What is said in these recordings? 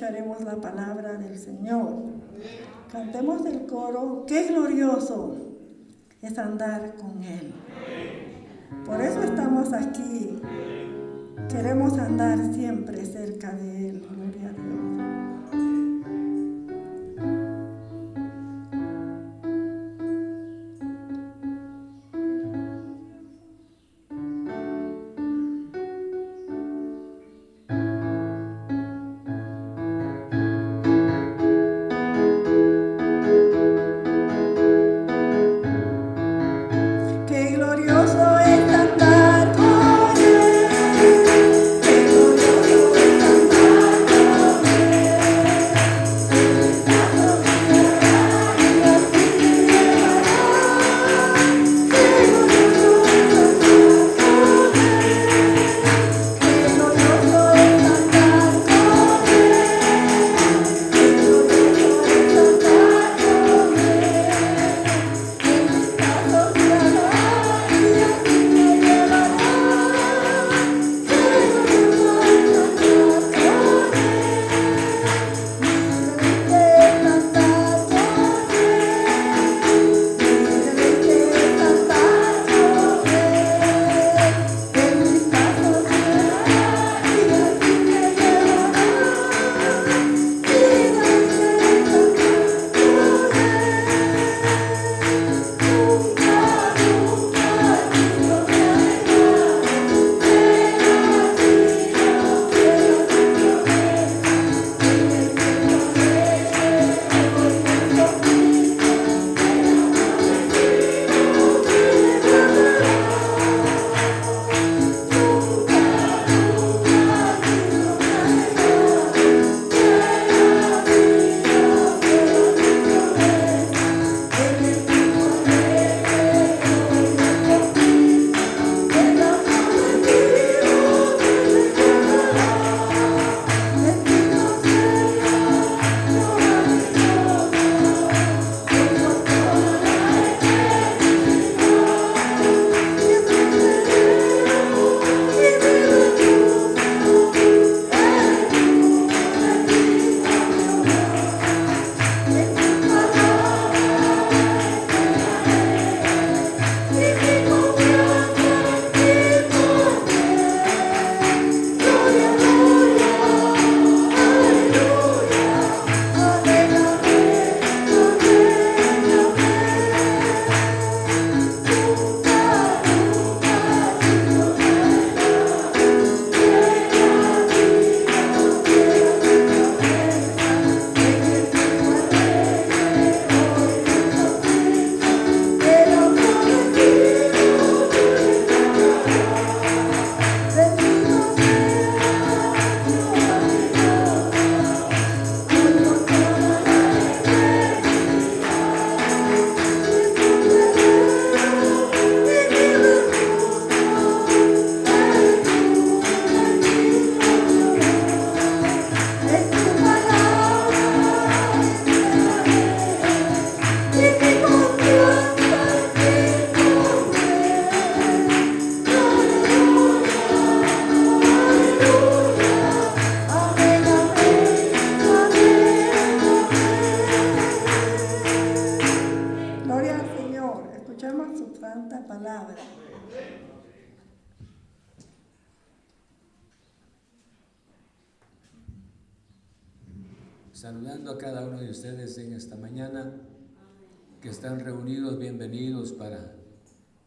escucharemos la palabra del Señor. Cantemos el coro, qué glorioso es andar con Él. Por eso estamos aquí. Queremos andar siempre cerca de Él.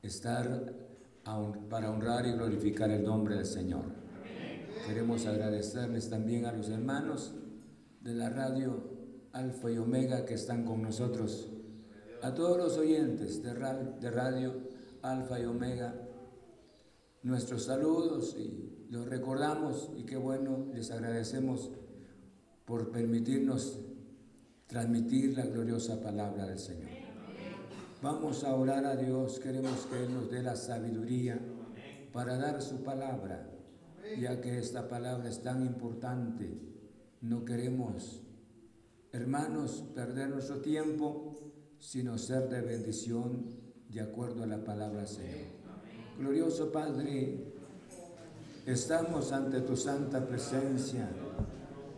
Estar para honrar y glorificar el nombre del Señor. Queremos agradecerles también a los hermanos de la radio Alfa y Omega que están con nosotros, a todos los oyentes de radio Alfa y Omega, nuestros saludos y los recordamos y qué bueno, les agradecemos por permitirnos transmitir la gloriosa palabra del Señor. Vamos a orar a Dios, queremos que Él nos dé la sabiduría para dar su palabra, ya que esta palabra es tan importante. No queremos, hermanos, perder nuestro tiempo, sino ser de bendición de acuerdo a la palabra Señor. Glorioso Padre, estamos ante tu santa presencia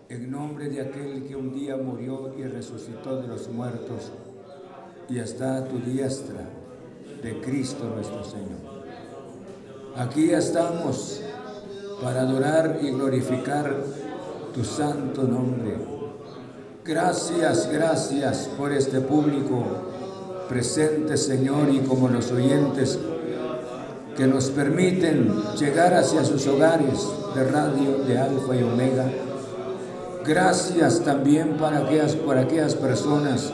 en nombre de aquel que un día murió y resucitó de los muertos y está a tu diestra de Cristo nuestro Señor. Aquí estamos para adorar y glorificar tu santo nombre. Gracias, gracias por este público presente, Señor, y como los oyentes que nos permiten llegar hacia sus hogares de radio de Alfa y Omega Gracias también para aquellas, por aquellas personas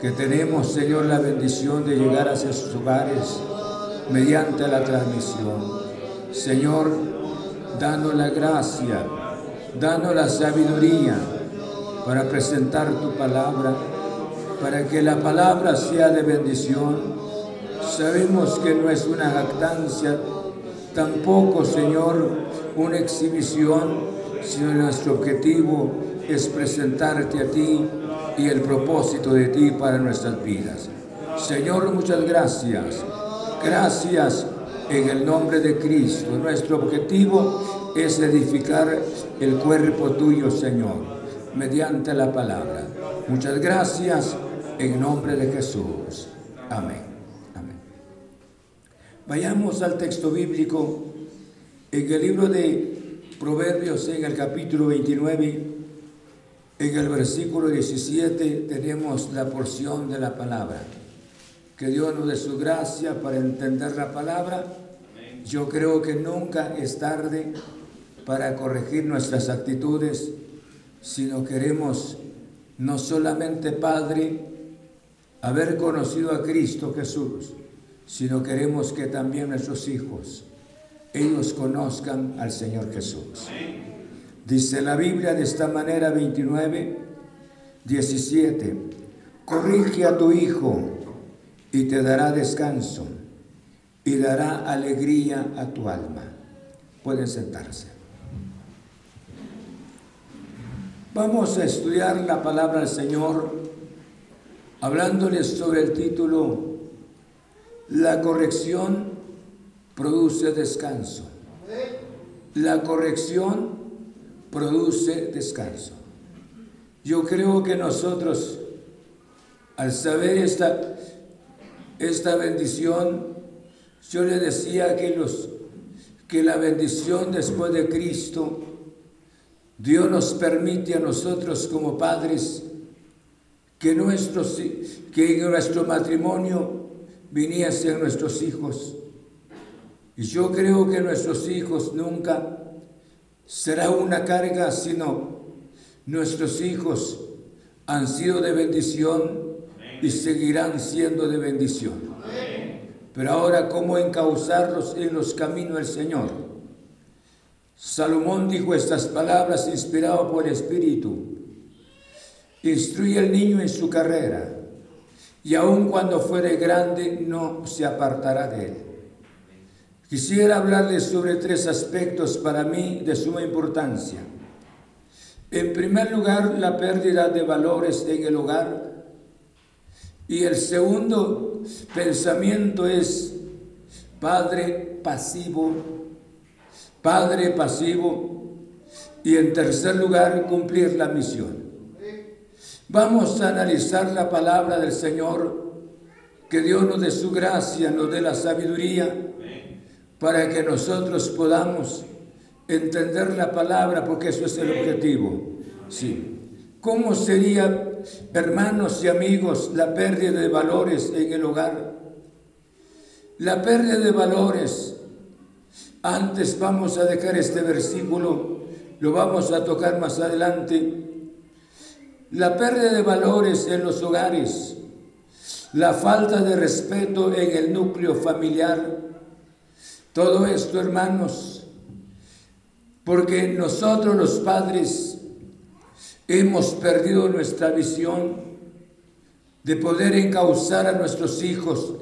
que tenemos, Señor, la bendición de llegar hacia sus hogares mediante la transmisión. Señor, danos la gracia, danos la sabiduría para presentar tu palabra, para que la palabra sea de bendición. Sabemos que no es una jactancia, tampoco, Señor, una exhibición, sino nuestro objetivo es presentarte a ti y el propósito de ti para nuestras vidas. Señor, muchas gracias. Gracias en el nombre de Cristo. Nuestro objetivo es edificar el cuerpo tuyo, Señor, mediante la palabra. Muchas gracias en nombre de Jesús. Amén. Amén. Vayamos al texto bíblico en el libro de Proverbios en el capítulo 29, en el versículo 17 tenemos la porción de la palabra. Que Dios nos dé su gracia para entender la palabra. Yo creo que nunca es tarde para corregir nuestras actitudes, sino queremos no solamente, Padre, haber conocido a Cristo Jesús, sino queremos que también nuestros hijos ellos conozcan al Señor Jesús. Dice la Biblia de esta manera 29, 17, corrige a tu hijo y te dará descanso y dará alegría a tu alma. Pueden sentarse. Vamos a estudiar la palabra del Señor hablándoles sobre el título La corrección produce descanso. La corrección produce descanso. Yo creo que nosotros, al saber esta, esta bendición, yo le decía que, los, que la bendición después de Cristo, Dios nos permite a nosotros como padres que, nuestros, que en nuestro matrimonio viniesen nuestros hijos y yo creo que nuestros hijos nunca será una carga, sino nuestros hijos han sido de bendición y seguirán siendo de bendición. Pero ahora, ¿cómo encauzarlos en los caminos del Señor? Salomón dijo estas palabras inspirado por el Espíritu. Instruye al niño en su carrera y aun cuando fuere grande no se apartará de él. Quisiera hablarles sobre tres aspectos para mí de suma importancia. En primer lugar, la pérdida de valores en el hogar. Y el segundo pensamiento es padre pasivo, padre pasivo. Y en tercer lugar, cumplir la misión. Vamos a analizar la palabra del Señor Que Dios nos dé su gracia, nos dé la sabiduría para que nosotros podamos entender la palabra, porque eso es el objetivo. Sí. ¿Cómo sería, hermanos y amigos, la pérdida de valores en el hogar? La pérdida de valores. Antes vamos a dejar este versículo, lo vamos a tocar más adelante. La pérdida de valores en los hogares, la falta de respeto en el núcleo familiar. Todo esto, hermanos, porque nosotros los padres hemos perdido nuestra visión de poder encauzar a nuestros hijos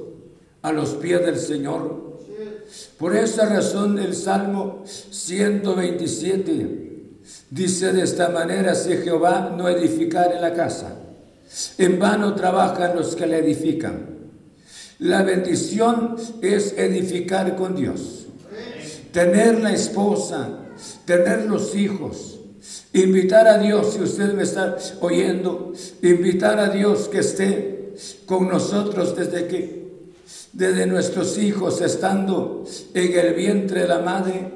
a los pies del Señor. Por esa razón el Salmo 127 dice de esta manera, si Jehová no edificare la casa, en vano trabajan los que la edifican. La bendición es edificar con Dios, tener la esposa, tener los hijos, Invitar a Dios, si usted me está oyendo, invitar a Dios que esté con nosotros desde que, desde nuestros hijos estando en el vientre de la madre,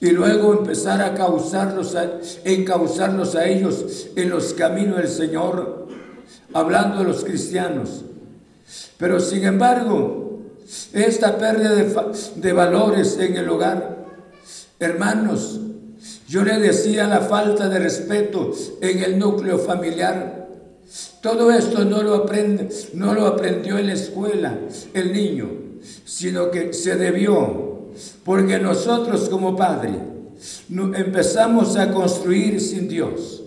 y luego empezar a causarlos, a, encauzarlos a ellos en los caminos del Señor, hablando de los cristianos. Pero sin embargo, esta pérdida de, de valores en el hogar, hermanos, yo le decía la falta de respeto en el núcleo familiar. Todo esto no lo aprende, no lo aprendió en la escuela el niño, sino que se debió, porque nosotros como padre empezamos a construir sin Dios.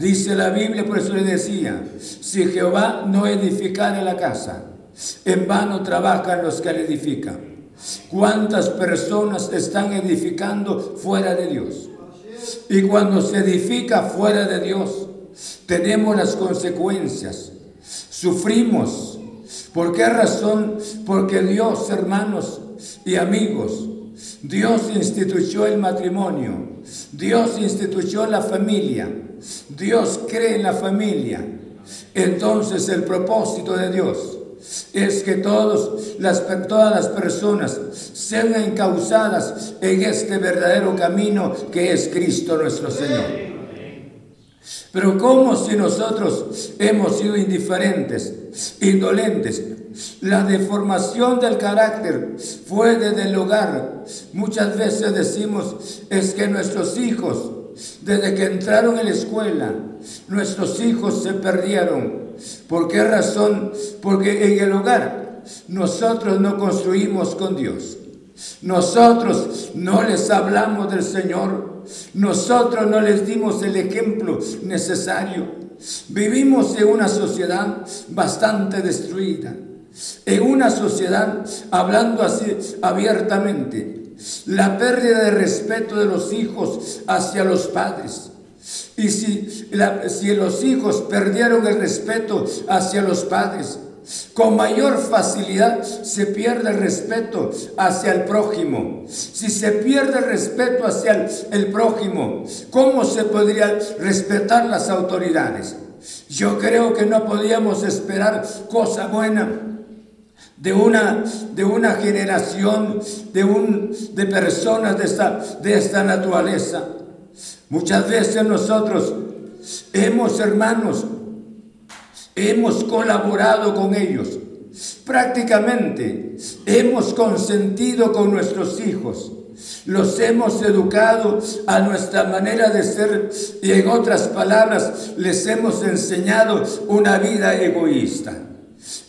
Dice la Biblia, por eso le decía, si Jehová no edificare la casa, en vano trabajan los que la edifican. ¿Cuántas personas están edificando fuera de Dios? Y cuando se edifica fuera de Dios, tenemos las consecuencias. Sufrimos. ¿Por qué razón? Porque Dios, hermanos y amigos, Dios instituyó el matrimonio. Dios instituyó la familia. Dios cree en la familia. Entonces el propósito de Dios es que todos las, todas las personas sean encausadas en este verdadero camino que es Cristo nuestro Señor. Pero como si nosotros hemos sido indiferentes, indolentes, la deformación del carácter fue desde el hogar. Muchas veces decimos es que nuestros hijos, desde que entraron en la escuela, nuestros hijos se perdieron ¿Por qué razón? Porque en el hogar nosotros no construimos con Dios. Nosotros no les hablamos del Señor. Nosotros no les dimos el ejemplo necesario. Vivimos en una sociedad bastante destruida. En una sociedad, hablando así abiertamente, la pérdida de respeto de los hijos hacia los padres y si, los hijos perdieron el respeto hacia los padres, con mayor facilidad se pierde el respeto hacia el prójimo. Si se pierde el respeto hacia el, el, prójimo, ¿cómo se podría respetar las autoridades? Yo creo que no podíamos esperar cosa buena de una, de una generación, de, un, de personas de esta, de esta naturaleza. Muchas veces nosotros hemos, hermanos, hemos colaborado con ellos. Prácticamente hemos consentido con nuestros hijos. Los hemos educado a nuestra manera de ser y en otras palabras les hemos enseñado una vida egoísta.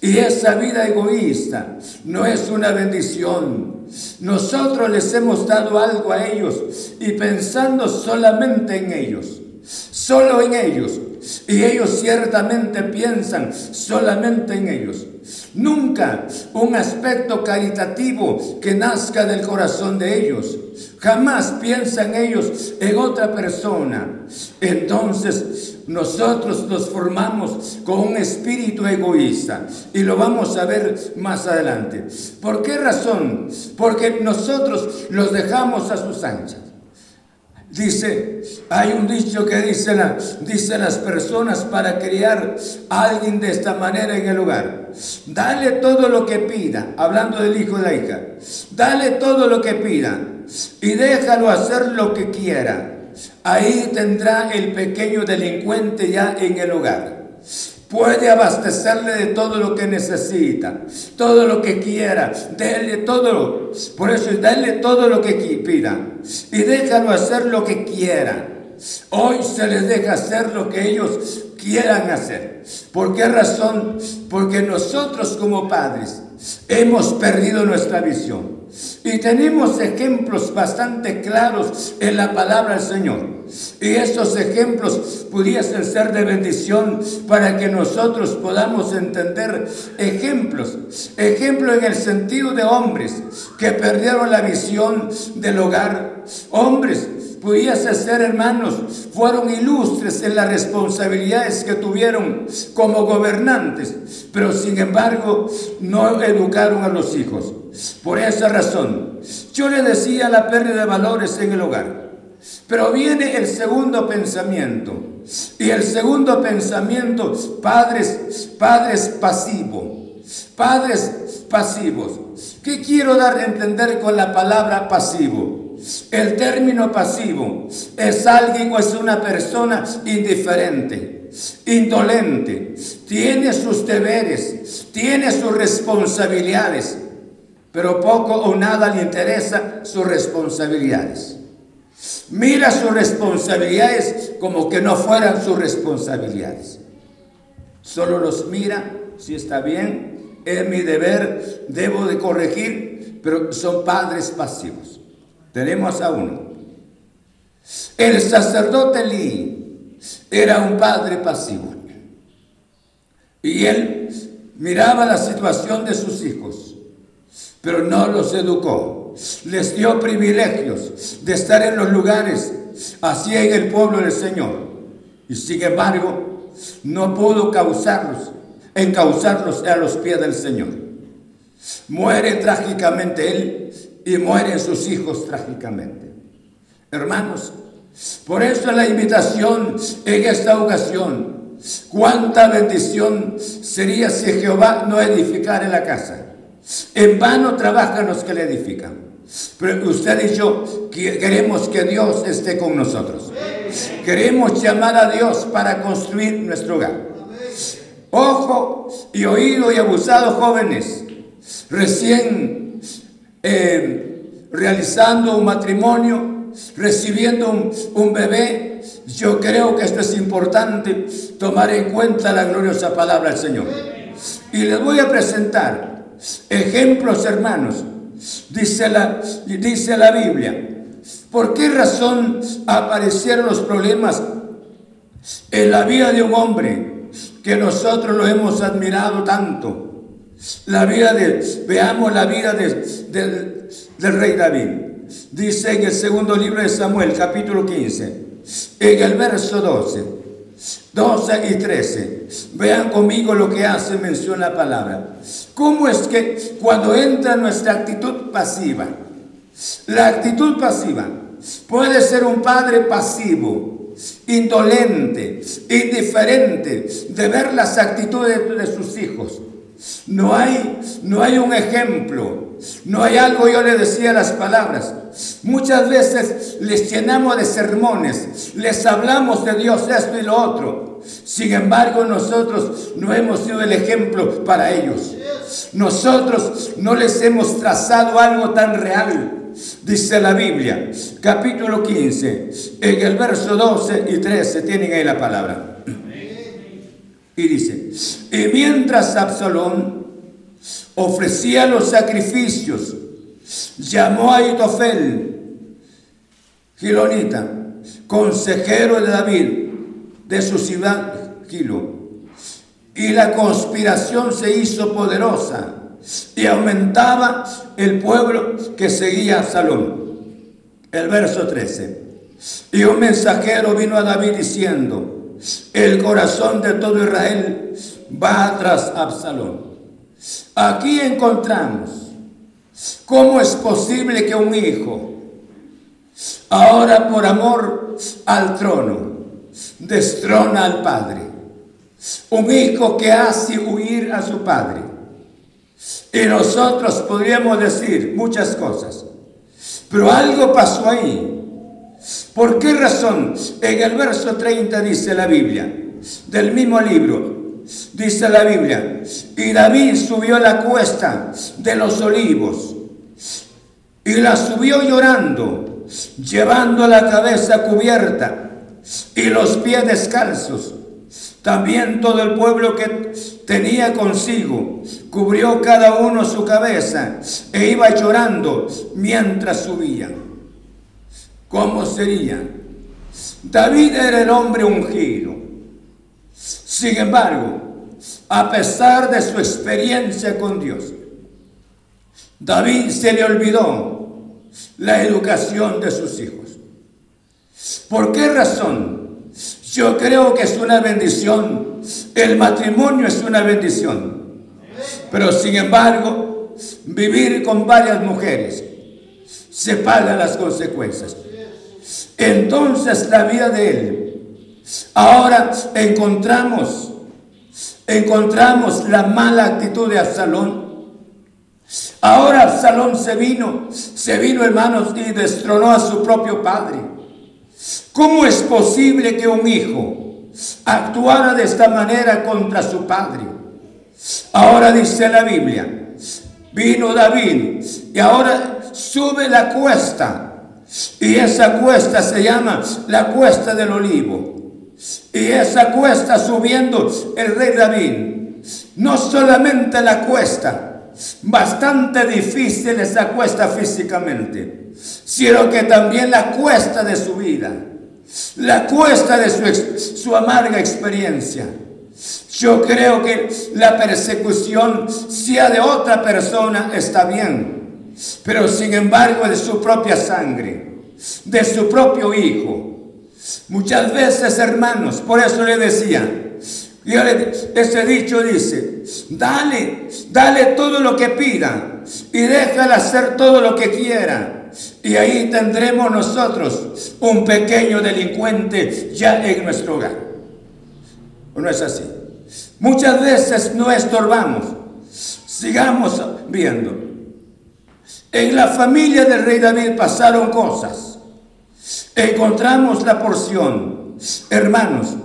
Y esa vida egoísta no es una bendición. Nosotros les hemos dado algo a ellos y pensando solamente en ellos, solo en ellos. Y ellos ciertamente piensan solamente en ellos. Nunca un aspecto caritativo que nazca del corazón de ellos. Jamás piensan ellos en otra persona. Entonces nosotros nos formamos con un espíritu egoísta y lo vamos a ver más adelante. ¿Por qué razón? Porque nosotros los dejamos a sus anchas. Dice, hay un dicho que dice, la, dice las personas para criar a alguien de esta manera en el hogar. Dale todo lo que pida, hablando del hijo de la hija. Dale todo lo que pida y déjalo hacer lo que quiera. Ahí tendrá el pequeño delincuente ya en el hogar puede abastecerle de todo lo que necesita, todo lo que quiera, déle todo, por eso dale todo lo que pida y déjalo hacer lo que quiera. Hoy se les deja hacer lo que ellos quieran hacer. ¿Por qué razón? Porque nosotros como padres hemos perdido nuestra visión. Y tenemos ejemplos bastante claros en la palabra del Señor. Y estos ejemplos pudiesen ser de bendición para que nosotros podamos entender ejemplos. Ejemplo en el sentido de hombres que perdieron la visión del hogar. Hombres pudiese ser hermanos, fueron ilustres en las responsabilidades que tuvieron como gobernantes, pero sin embargo no educaron a los hijos. Por esa razón, yo le decía la pérdida de valores en el hogar. Pero viene el segundo pensamiento. Y el segundo pensamiento, padres, padres pasivos. Padres pasivos. ¿Qué quiero dar a entender con la palabra pasivo? El término pasivo es alguien o es una persona indiferente, indolente, tiene sus deberes, tiene sus responsabilidades, pero poco o nada le interesa sus responsabilidades. Mira sus responsabilidades como que no fueran sus responsabilidades. Solo los mira si está bien, es mi deber, debo de corregir, pero son padres pasivos. Tenemos a uno. El sacerdote Lee era un padre pasivo. Y él miraba la situación de sus hijos, pero no los educó les dio privilegios de estar en los lugares, así en el pueblo del Señor. Y sin embargo, no pudo causarlos, encauzarlos a los pies del Señor. Muere trágicamente él y mueren sus hijos trágicamente. Hermanos, por eso la invitación en esta ocasión, cuánta bendición sería si Jehová no edificara la casa. En vano trabajan los que le edifican. Pero usted y yo queremos que Dios esté con nosotros. Queremos llamar a Dios para construir nuestro hogar. Ojo y oído y abusado jóvenes, recién realizando un matrimonio, recibiendo un, un bebé, yo creo que esto es importante tomar en cuenta la gloriosa palabra del Señor. Y les voy a presentar Ejemplos, hermanos, dice la, dice la Biblia. ¿Por qué razón aparecieron los problemas en la vida de un hombre que nosotros lo hemos admirado tanto? La vida de, veamos la vida del rey David. Dice en el segundo libro de Samuel, capítulo 15, en el verso 12. 12 y 13. Vean conmigo lo que hace mención la palabra. ¿Cómo es que cuando entra nuestra actitud pasiva, la actitud pasiva puede ser un padre pasivo, indolente, indiferente de ver las actitudes de sus hijos? No hay, no hay un ejemplo, no hay algo, yo le decía las palabras. Muchas veces les llenamos de sermones, les hablamos de Dios esto y lo otro. Sin embargo, nosotros no hemos sido el ejemplo para ellos. Nosotros no les hemos trazado algo tan real. Dice la Biblia, capítulo 15, en el verso 12 y 13, tienen ahí la palabra. Y dice, y mientras Absalón ofrecía los sacrificios, llamó a Itofel, Gilonita, consejero de David, de su ciudad Gilo. Y la conspiración se hizo poderosa y aumentaba el pueblo que seguía a Absalón. El verso 13. Y un mensajero vino a David diciendo, el corazón de todo Israel va tras Absalón. Aquí encontramos cómo es posible que un hijo ahora por amor al trono, destrona al Padre. Un hijo que hace huir a su Padre. Y nosotros podríamos decir muchas cosas, pero algo pasó ahí. ¿Por qué razón? En el verso 30 dice la Biblia, del mismo libro, dice la Biblia, y David subió la cuesta de los olivos y la subió llorando, llevando la cabeza cubierta y los pies descalzos. También todo el pueblo que tenía consigo cubrió cada uno su cabeza e iba llorando mientras subían. ¿Cómo sería? David era el hombre ungido. Sin embargo, a pesar de su experiencia con Dios, David se le olvidó la educación de sus hijos. ¿Por qué razón? Yo creo que es una bendición. El matrimonio es una bendición. Pero sin embargo, vivir con varias mujeres se pagan las consecuencias. Entonces la vida de él. Ahora encontramos, encontramos la mala actitud de Absalón Ahora Absalón se vino, se vino hermanos y destronó a su propio padre. ¿Cómo es posible que un hijo actuara de esta manera contra su padre? Ahora dice la Biblia, vino David y ahora sube la cuesta. Y esa cuesta se llama la cuesta del olivo. Y esa cuesta subiendo el rey David. No solamente la cuesta, bastante difícil esa cuesta físicamente, sino que también la cuesta de su vida, la cuesta de su, su amarga experiencia. Yo creo que la persecución, sea de otra persona, está bien, pero sin embargo de su propia sangre, de su propio hijo. Muchas veces, hermanos, por eso le decía, y ese dicho dice, dale, dale todo lo que pida y déjala hacer todo lo que quiera. Y ahí tendremos nosotros un pequeño delincuente ya en nuestro hogar. ¿O no es así? Muchas veces no estorbamos. Sigamos viendo. En la familia del rey David pasaron cosas. Encontramos la porción. Hermanos,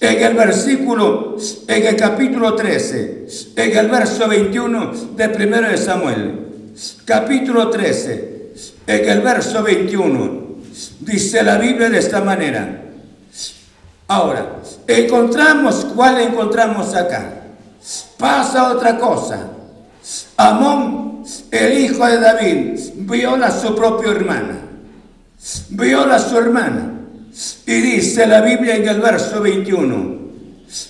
en el versículo, en el capítulo 13, en el verso 21 de 1 de Samuel, capítulo 13, en el verso 21, dice la Biblia de esta manera. Ahora, encontramos, ¿cuál encontramos acá? Pasa otra cosa. Amón, el hijo de David, viola a su propia hermana. Viola a su hermana. Y dice la Biblia en el verso 21,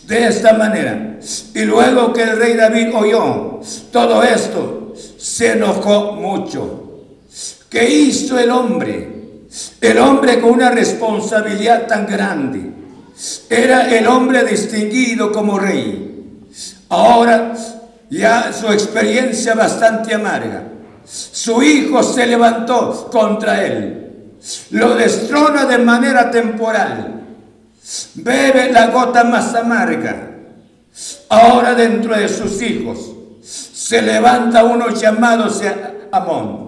de esta manera, y luego que el rey David oyó todo esto, se enojó mucho. ¿Qué hizo el hombre? El hombre con una responsabilidad tan grande. Era el hombre distinguido como rey. Ahora ya su experiencia bastante amarga. Su hijo se levantó contra él lo destrona de manera temporal. Bebe la gota más amarga. Ahora dentro de sus hijos se levanta uno llamado Amón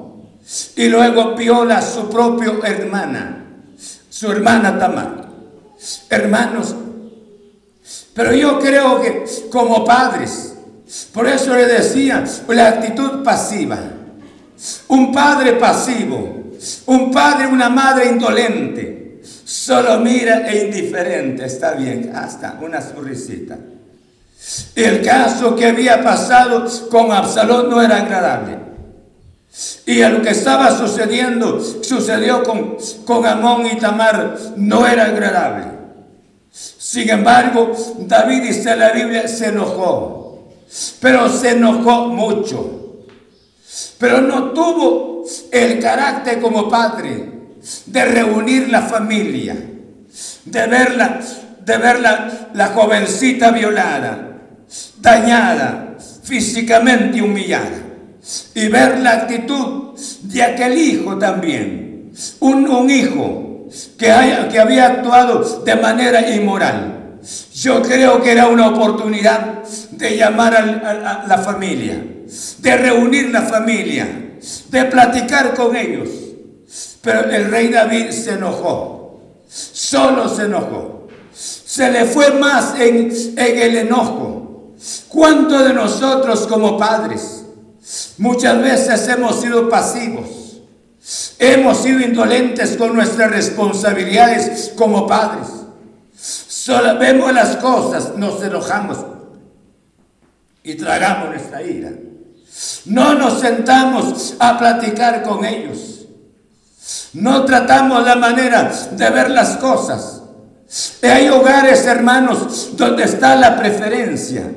y luego viola a su propia hermana, su hermana Tamar. Hermanos, pero yo creo que como padres, por eso le decía, la actitud pasiva, un padre pasivo, un padre, una madre indolente, solo mira e indiferente, está bien, hasta una sonrisita. El caso que había pasado con Absalón no era agradable. Y lo que estaba sucediendo, sucedió con, con Amón y Tamar, no era agradable. Sin embargo, David, dice la Biblia, se enojó. Pero se enojó mucho. Pero no tuvo el carácter como padre de reunir la familia, de verla, de ver la, jovencita violada, dañada, físicamente humillada, y ver la actitud de aquel hijo también, un, un hijo que, haya, que había actuado de manera inmoral. Yo creo que era una oportunidad de llamar a, la familia, de reunir la familia, de platicar con ellos. Pero el rey David se enojó, solo se enojó. Se le fue más en el enojo. ¿Cuántos de nosotros como padres muchas veces hemos sido pasivos? Hemos sido indolentes con nuestras responsabilidades como padres. Solo vemos las cosas, nos enojamos y tragamos nuestra ira. No nos sentamos a platicar con ellos. No tratamos la manera de ver las cosas. Hay hogares, hermanos, donde está la preferencia.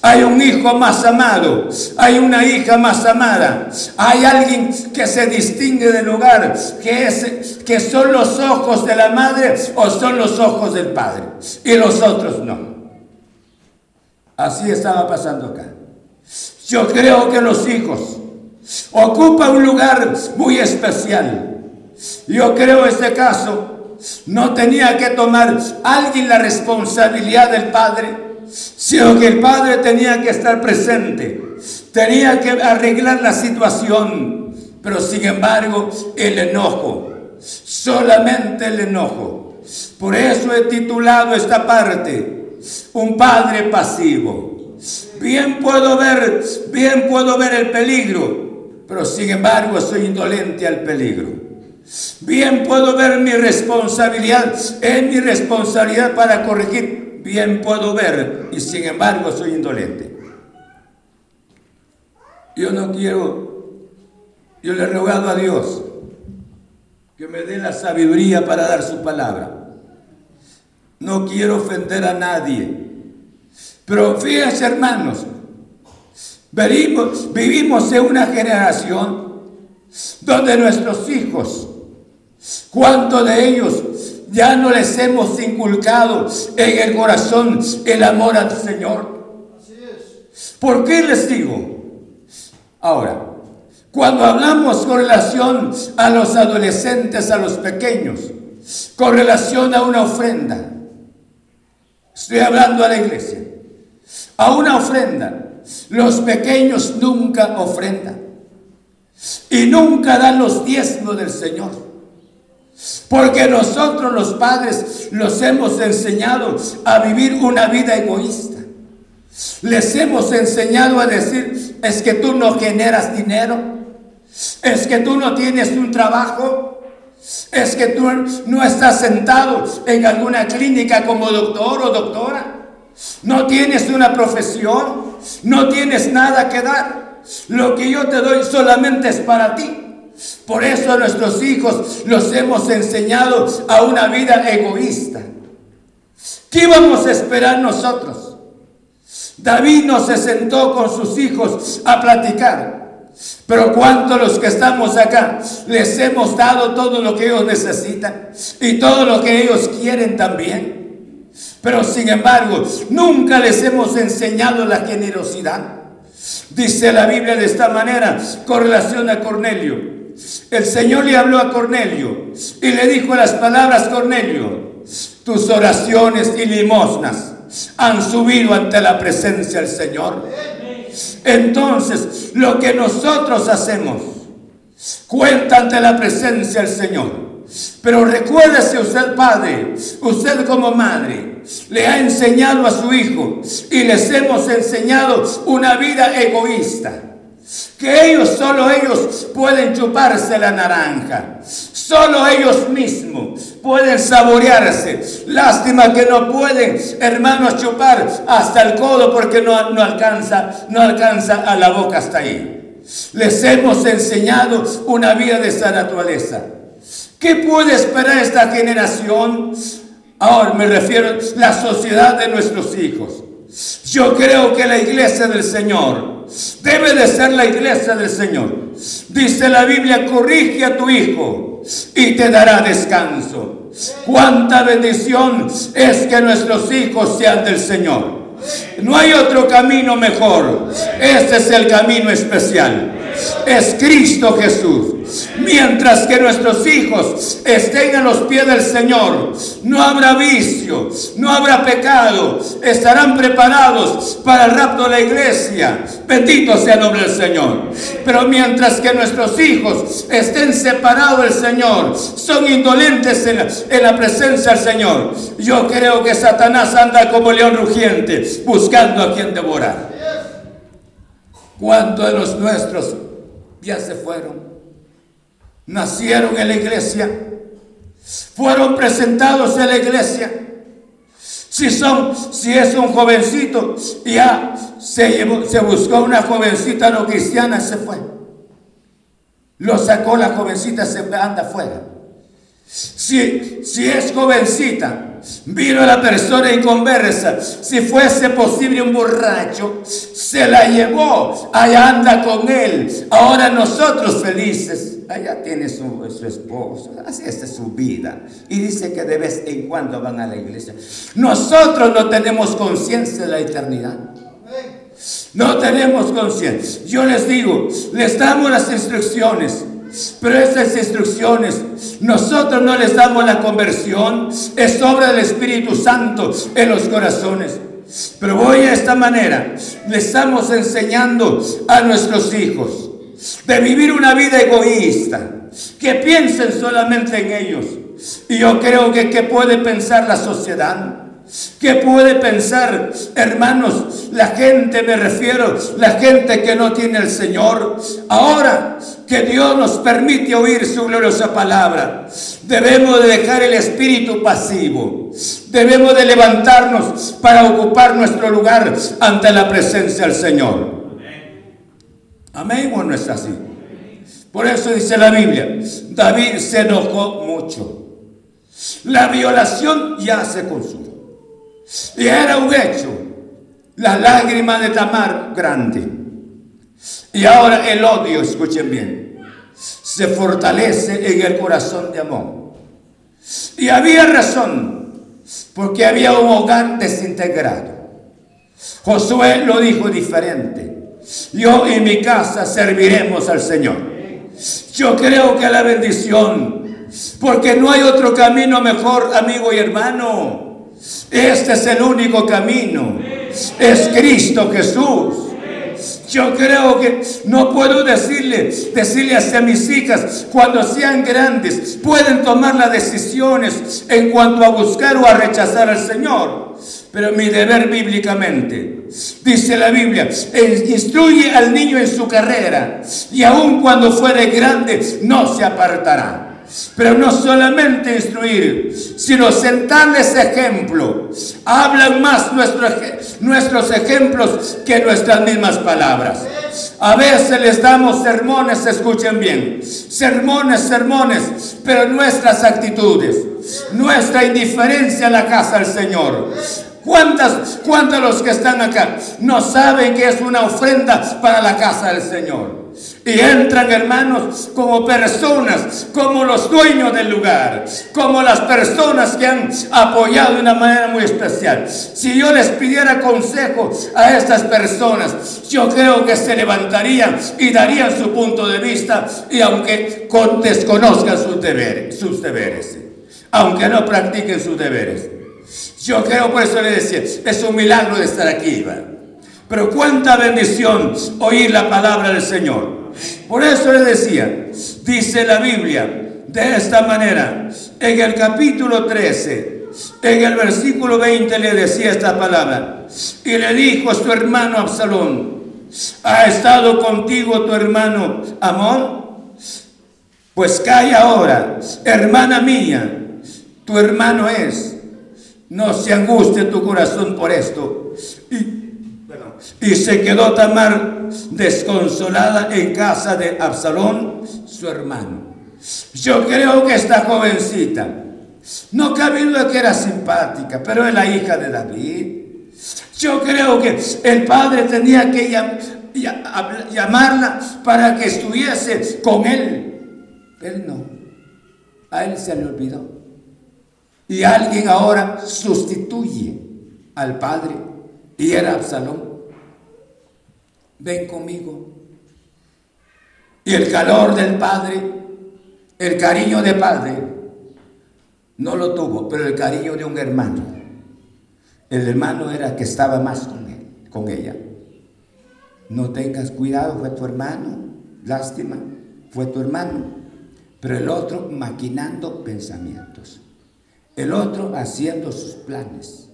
Hay un hijo más amado, hay una hija más amada, hay alguien que se distingue del hogar, que, es, que son los ojos de la madre o son los ojos del padre, y los otros no. Así estaba pasando acá. Yo creo que los hijos ocupan un lugar muy especial. Yo creo este caso no tenía que tomar alguien la responsabilidad del padre, sino que el padre tenía que estar presente, tenía que arreglar la situación, pero sin embargo el enojo, solamente el enojo. Por eso he titulado esta parte, un padre pasivo. Bien puedo ver, bien puedo ver el peligro, pero sin embargo soy indolente al peligro. Bien puedo ver mi responsabilidad, es mi responsabilidad para corregir. Bien puedo ver y sin embargo soy indolente. Yo no quiero, yo le he rogado a Dios que me dé la sabiduría para dar su palabra. No quiero ofender a nadie. Pero fíjense hermanos, vivimos, vivimos en una generación donde nuestros hijos, ¿cuántos de ellos ya no les hemos inculcado en el corazón el amor al Señor? ¿Por qué les digo? Ahora, cuando hablamos con relación a los adolescentes, a los pequeños, con relación a una ofrenda, estoy hablando a la iglesia a una ofrenda. Los pequeños nunca ofrendan y nunca dan los diezmos del Señor. Porque nosotros los padres los hemos enseñado a vivir una vida egoísta. Les hemos enseñado a decir, es que tú no generas dinero, es que tú no tienes un trabajo, es que tú no estás sentado en alguna clínica como doctor o doctora. No tienes una profesión, no tienes nada que dar. Lo que yo te doy solamente es para ti. Por eso a nuestros hijos los hemos enseñado a una vida egoísta. ¿Qué vamos a esperar nosotros? David no se sentó con sus hijos a platicar. Pero cuántos los que estamos acá les hemos dado todo lo que ellos necesitan y todo lo que ellos quieren también. Pero sin embargo, nunca les hemos enseñado la generosidad. Dice la Biblia de esta manera con relación a Cornelio. El Señor le habló a Cornelio y le dijo las palabras, Cornelio, tus oraciones y limosnas han subido ante la presencia del Señor. Entonces, lo que nosotros hacemos cuenta ante la presencia del Señor. Pero recuérdese usted, padre, usted como madre, le ha enseñado a su hijo y les hemos enseñado una vida egoísta. Que ellos, solo ellos pueden chuparse la naranja. Solo ellos mismos pueden saborearse. Lástima que no pueden, hermanos, chupar hasta el codo porque no, no alcanza, no alcanza a la boca hasta ahí. Les hemos enseñado una vida de esa naturaleza. ¿Qué puede esperar esta generación? Ahora me refiero a la sociedad de nuestros hijos. Yo creo que la iglesia del Señor debe de ser la iglesia del Señor. Dice la Biblia, corrige a tu hijo y te dará descanso. Cuánta bendición es que nuestros hijos sean del Señor. No hay otro camino mejor. Este es el camino especial. es Cristo Jesús. Mientras que nuestros hijos estén a los pies del Señor, no habrá vicio, no habrá pecado, estarán preparados para el rapto de la iglesia. Bendito sea el nombre del Señor. Pero mientras que nuestros hijos estén separados del Señor, son indolentes en la, en la presencia del Señor, yo creo que Satanás anda como león rugiente buscando a quien devorar. ¿Cuántos de los nuestros ya se fueron? Nacieron en la iglesia, fueron presentados en la iglesia. Si, son, si es un jovencito, ya se, se buscó una jovencita no cristiana, se fue. Lo sacó la jovencita, se anda afuera. Si, si es jovencita, Vino la persona inconversa. Si fuese posible un borracho, se la llevó. Allá anda con él. Ahora nosotros felices. Allá tiene su, su esposo. Así es su vida. Y dice que de vez en cuando van a la iglesia. Nosotros no tenemos conciencia de la eternidad. No tenemos conciencia. Yo les digo, les damos las instrucciones. Pero esas instrucciones, nosotros no les damos la conversión, es obra del Espíritu Santo en los corazones. Pero voy a esta manera, le estamos enseñando a nuestros hijos de vivir una vida egoísta, que piensen solamente en ellos. Y yo creo que ¿qué puede pensar la sociedad? ¿Qué puede pensar, hermanos? La gente, me refiero, la gente que no tiene el Señor. Ahora que Dios nos permite oír su gloriosa palabra, debemos de dejar el espíritu pasivo. Debemos de levantarnos para ocupar nuestro lugar ante la presencia del Señor. Amén o no es así. Por eso dice la Biblia, David se enojó mucho. La violación ya se consumó. Y era un hecho, la lágrima de Tamar grande. Y ahora el odio, escuchen bien, se fortalece en el corazón de Amón. Y había razón, porque había un hogar desintegrado. Josué lo dijo diferente. Yo y mi casa serviremos al Señor. Yo creo que la bendición, porque no hay otro camino mejor, amigo y hermano este es el único camino. Es Cristo Jesús. Yo creo que no puedo decirle, decirle hacia mis hijas, cuando sean grandes, pueden tomar las decisiones en cuanto a buscar o a rechazar al Señor. Pero mi deber bíblicamente, dice la Biblia, instruye al niño en su carrera y aun cuando fuere grande no se apartará. Pero no solamente instruir, sino sentarles ejemplo. Hablan más nuestros ejemplos que nuestras mismas palabras. A veces les damos sermones, escuchen bien, sermones, sermones, pero nuestras actitudes, nuestra indiferencia en la casa del Señor. ¿Cuántas, cuántos los que están acá no saben que es una ofrenda para la casa del Señor? Y entran, hermanos, como personas, como los dueños del lugar, como las personas que han apoyado de una manera muy especial. Si yo les pidiera consejo a estas personas, yo creo que se levantarían y darían su punto de vista, y aunque desconozcan sus deberes, sus deberes, aunque no practiquen sus deberes. Yo creo, por eso le decía, es un milagro de estar aquí, Pero cuánta bendición oír la palabra del Señor. Por eso le decía, dice la Biblia de esta manera, en el capítulo 13, en el versículo 20 le decía esta palabra, y le dijo a su hermano Absalón, ¿ha estado contigo tu hermano Amón? Pues calla ahora, hermana mía, tu hermano es. No se angustie tu corazón por esto. Y y se quedó Tamar desconsolada en casa de Absalón, su hermano. Yo creo que esta jovencita, no cabe duda que era simpática, pero es la hija de David. Yo creo que el padre tenía que llamarla para que estuviese con él. Él no. A él se le olvidó. Y alguien ahora sustituye al padre y era Absalón ven conmigo. Y el calor del padre, el cariño de padre, no lo tuvo, pero el cariño de un hermano. El hermano era que estaba más con él, con ella. No tengas cuidado, fue tu hermano. Lástima, fue tu hermano. Pero el otro maquinando pensamientos. El otro haciendo sus planes.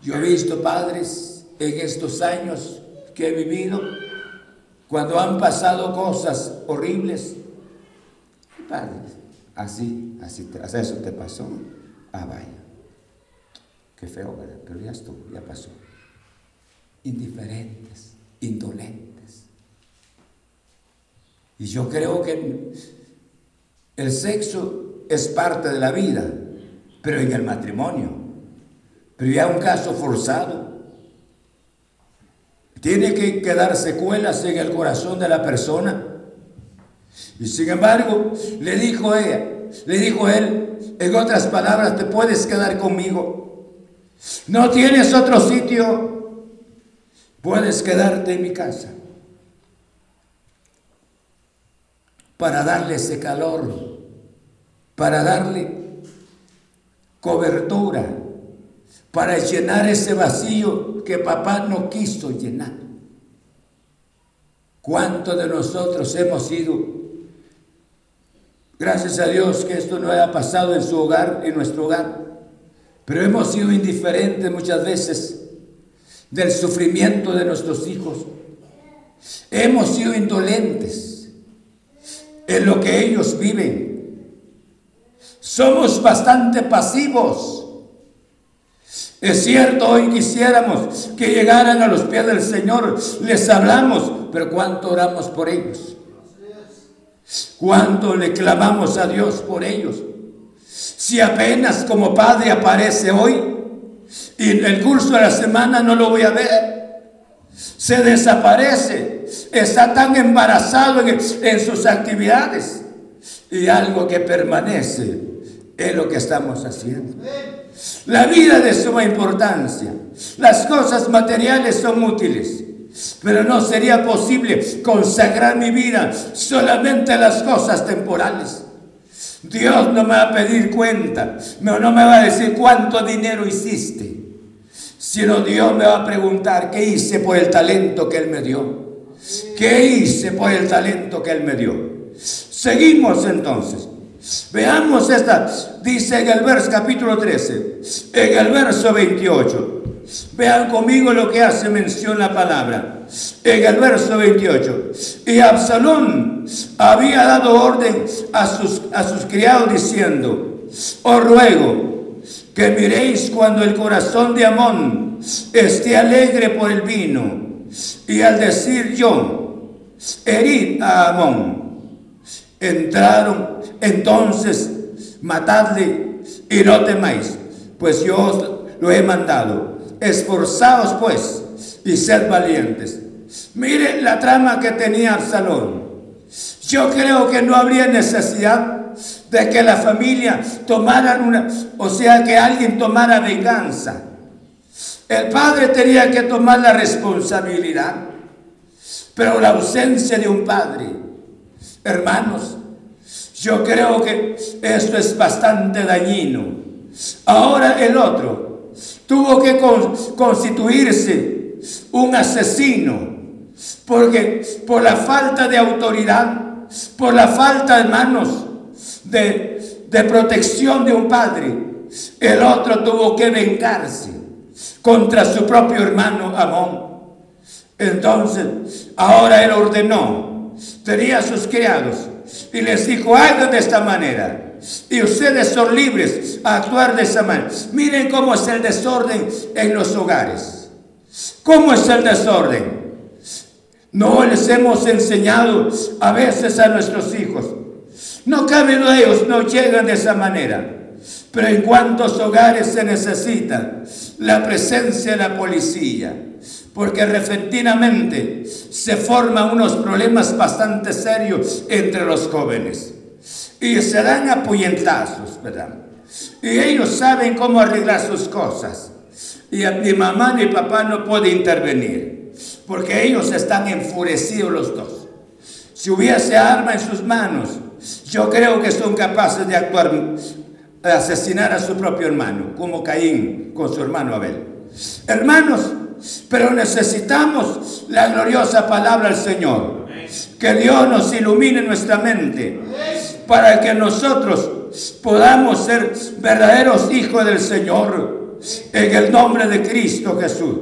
Yo he visto padres en estos años que he vivido, cuando han pasado cosas horribles, padres, así, así, eso te pasó. Ah, vaya. Qué feo. Pero ya estuvo, ya pasó. Indiferentes, indolentes. Y yo creo que el sexo es parte de la vida, pero en el matrimonio. Pero ya un caso forzado. Tiene que quedar secuelas en el corazón de la persona. Y sin embargo, le dijo ella, le dijo él, en otras palabras, te puedes quedar conmigo. No tienes otro sitio, puedes quedarte en mi casa. para darle ese calor, para darle cobertura, para llenar ese vacío que papá no quiso llenar. ¿Cuántos de nosotros hemos sido, gracias a Dios que esto no haya pasado en su hogar, en nuestro hogar, pero hemos sido indiferentes muchas veces del sufrimiento de nuestros hijos? Hemos sido indolentes en lo que ellos viven. Somos bastante pasivos. Es cierto, hoy quisiéramos que llegaran a los pies del Señor, les hablamos, pero ¿cuánto oramos por ellos? ¿Cuánto le clamamos a Dios por ellos? Si apenas como padre aparece hoy y en el curso de la semana no lo voy a ver, se desaparece, está tan embarazado en, sus actividades y algo que permanece es lo que estamos haciendo. La vida de suma importancia, las cosas materiales son útiles, pero no sería posible consagrar mi vida solamente a las cosas temporales. Dios no me va a pedir cuenta, no, no me va a decir cuánto dinero hiciste sino Dios me va a preguntar qué hice por el talento que Él me dio. ¿Qué hice por el talento que Él me dio? Seguimos entonces. Veamos esta, dice en el verso capítulo 13, en el verso 28. Vean conmigo lo que hace mención la palabra. En el verso 28. Y Absalón había dado orden a sus, a sus criados diciendo, os ruego que miréis cuando el corazón de Amón esté alegre por el vino, y al decir yo, herid a Amón, entraron, entonces matadle y no temáis, pues yo os lo he mandado. Esforzaos pues y sed valientes. Miren la trama que tenía Absalón. Yo creo que no habría necesidad de que la familia tomara una, o sea, que alguien tomara venganza. El padre tenía que tomar la responsabilidad, pero la ausencia de un padre, hermanos, yo creo que esto es bastante dañino. Ahora el otro tuvo que constituirse un asesino, porque por la falta de autoridad, por la falta de manos, de, protección de un padre, el otro tuvo que vengarse contra su propio hermano Amón. Entonces, ahora él ordenó, tenía sus criados y les dijo, hagan de esta manera. Y ustedes son libres a actuar de esa manera. Miren cómo es el desorden en los hogares. ¿Cómo es el desorden? No les hemos enseñado a veces a nuestros hijos no cabe duda, ellos no llegan de esa manera. Pero en cuántos hogares se necesita la presencia de la policía, porque repentinamente se forman unos problemas bastante serios entre los jóvenes y se dan apuñentazos, ¿verdad? Y ellos saben cómo arreglar sus cosas. Y mi mamá ni papá no puede intervenir, porque ellos están enfurecidos los dos. si hubiese arma en sus manos, yo creo que son capaces de actuar, asesinar a su propio hermano, como Caín con su hermano Abel. Hermanos, pero necesitamos la gloriosa palabra del Señor. Que Dios nos ilumine nuestra mente para que nosotros podamos ser verdaderos hijos del Señor en el nombre de Cristo Jesús.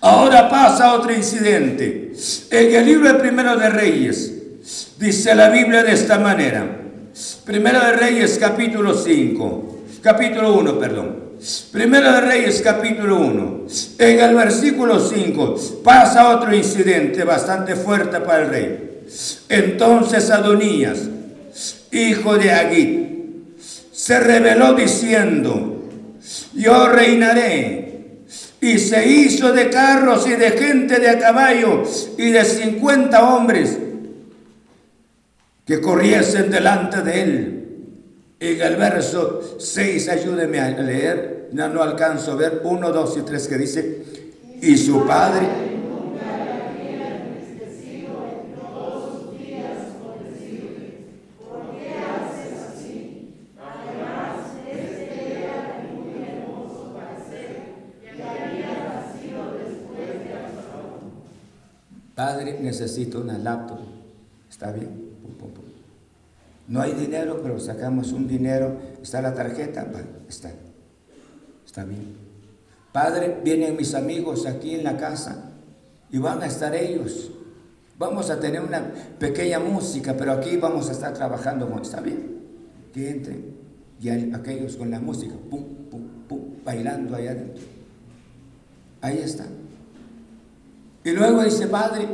Ahora pasa otro incidente. En el libro Primero de Reyes dice la Biblia de esta manera. Primero de Reyes capítulo 5, capítulo 1, perdón. Primero de Reyes capítulo 1. En el versículo 5 pasa otro incidente bastante fuerte para el rey. Entonces Adonías, hijo de Agit, se reveló diciendo, yo reinaré. Y se hizo de carros y de gente de a caballo y de cincuenta hombres que corriesen delante de él en el verso 6, ayúdeme a leer, no, no alcanzo a ver, 1, 2 y 3 que dice, y su padre... Padre, necesito una laptop. ¿Está bien? No hay dinero, pero sacamos un dinero. ¿Está la tarjeta? está. Está bien. Padre, vienen mis amigos aquí en la casa y van a estar ellos. Vamos a tener una pequeña música, pero aquí vamos a estar trabajando. Está bien. Que entren. Y aquellos con la música, pum, pum, pum, bailando allá adentro. Ahí está. Y luego dice, Padre,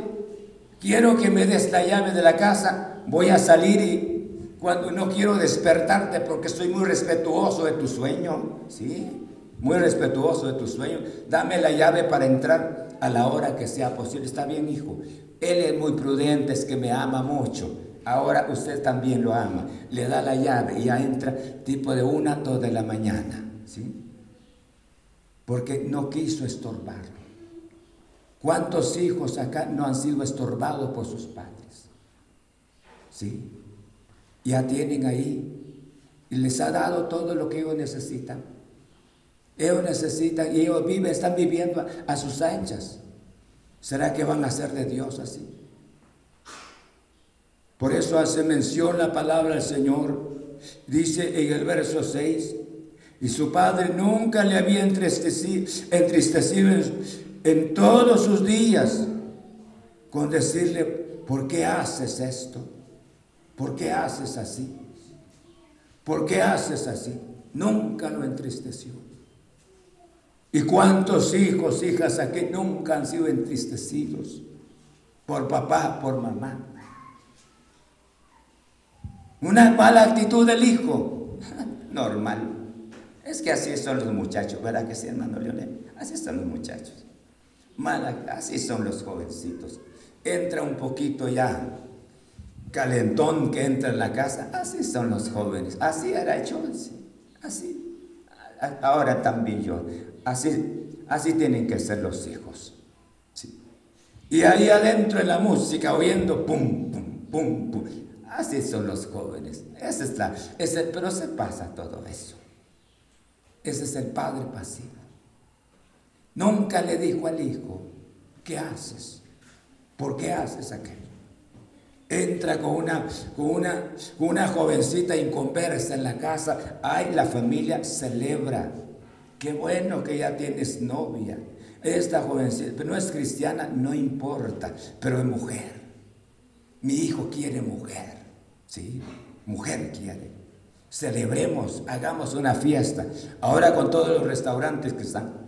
quiero que me des la llave de la casa. Voy a salir y cuando no quiero despertarte porque estoy muy respetuoso de tu sueño, ¿sí? Muy respetuoso de tu sueño. Dame la llave para entrar a la hora que sea posible. Está bien, hijo. Él es muy prudente, es que me ama mucho. Ahora usted también lo ama. Le da la llave y ya entra tipo de una dos de la mañana, ¿sí? Porque no quiso estorbarlo. ¿Cuántos hijos acá no han sido estorbados por sus padres? ¿Sí? ya tienen ahí y les ha dado todo lo que ellos necesitan. Ellos necesitan y ellos viven, están viviendo a, sus anchas. ¿Será que van a ser de Dios así? Por eso hace mención la palabra del Señor. Dice en el verso 6, y su padre nunca le había entristecido, entristecido en todos sus días con decirle, ¿por qué haces esto? ¿Por qué haces así? ¿Por qué haces así? Nunca lo entristeció. ¿Y cuántos hijos, hijas aquí nunca han sido entristecidos por papá, por mamá? Una mala actitud del hijo, normal. Es que así son los muchachos, ¿verdad que sí, hermano Leonel? Así son los muchachos. Mala, así son los jovencitos. Entra un poquito ya calentón que entra en la casa. Así son los jóvenes. Así era hecho. Así. Ahora también yo. Así, así tienen que ser los hijos. Y ahí adentro en la música, oyendo pum, pum, pum, pum. Así son los jóvenes. Esa es la, ese, pero se pasa todo eso. Ese es el padre pasivo. Nunca le dijo al hijo, ¿qué haces? ¿Por qué haces aquello? entra con una, con una, una jovencita inconversa en la casa, ay, la familia celebra. Qué bueno que ya tienes novia. Esta jovencita, pero no es cristiana, no importa, pero es mujer. Mi hijo quiere mujer, ¿sí? Mujer quiere. Celebremos, hagamos una fiesta. Ahora con todos los restaurantes que están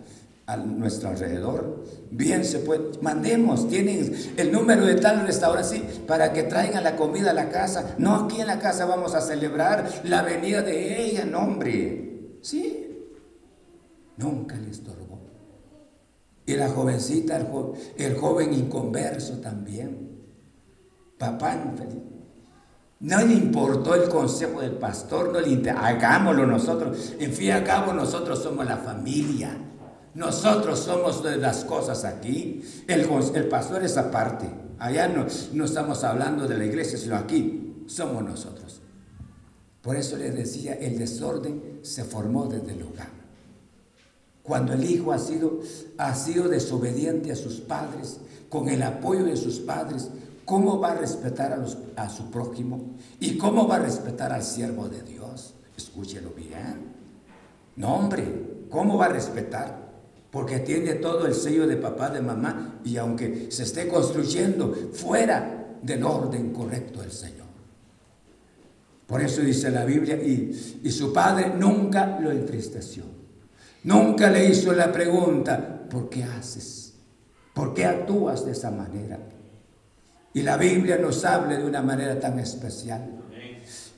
a nuestro alrededor. Bien se puede, mandemos, tienen el número de tal restaurante sí, para que traigan la comida a la casa. No, aquí en la casa vamos a celebrar la venida de ella, no hombre. Sí, nunca le estorbó. Y la jovencita, el, joven inconverso también. Papá. No le importó el consejo del pastor, no le hagámoslo nosotros. En fin y cabo nosotros somos la familia. Nosotros somos de las cosas aquí. El, pastor es aparte. Allá no, estamos hablando de la iglesia, sino aquí somos nosotros. Por eso les decía, el desorden se formó desde el hogar. Cuando el hijo ha sido, ha sido desobediente a sus padres, con el apoyo de sus padres, ¿cómo va a respetar a, a su prójimo? ¿Y cómo va a respetar al siervo de Dios? Escúchelo bien. No, hombre, ¿cómo va a respetar? Porque tiene todo el sello de papá, de mamá, y aunque se esté construyendo fuera del orden correcto del Señor. Por eso dice la Biblia, y, su padre nunca lo entristeció. Nunca le hizo la pregunta, ¿por qué haces? ¿Por qué actúas de esa manera? Y la Biblia nos habla de una manera tan especial.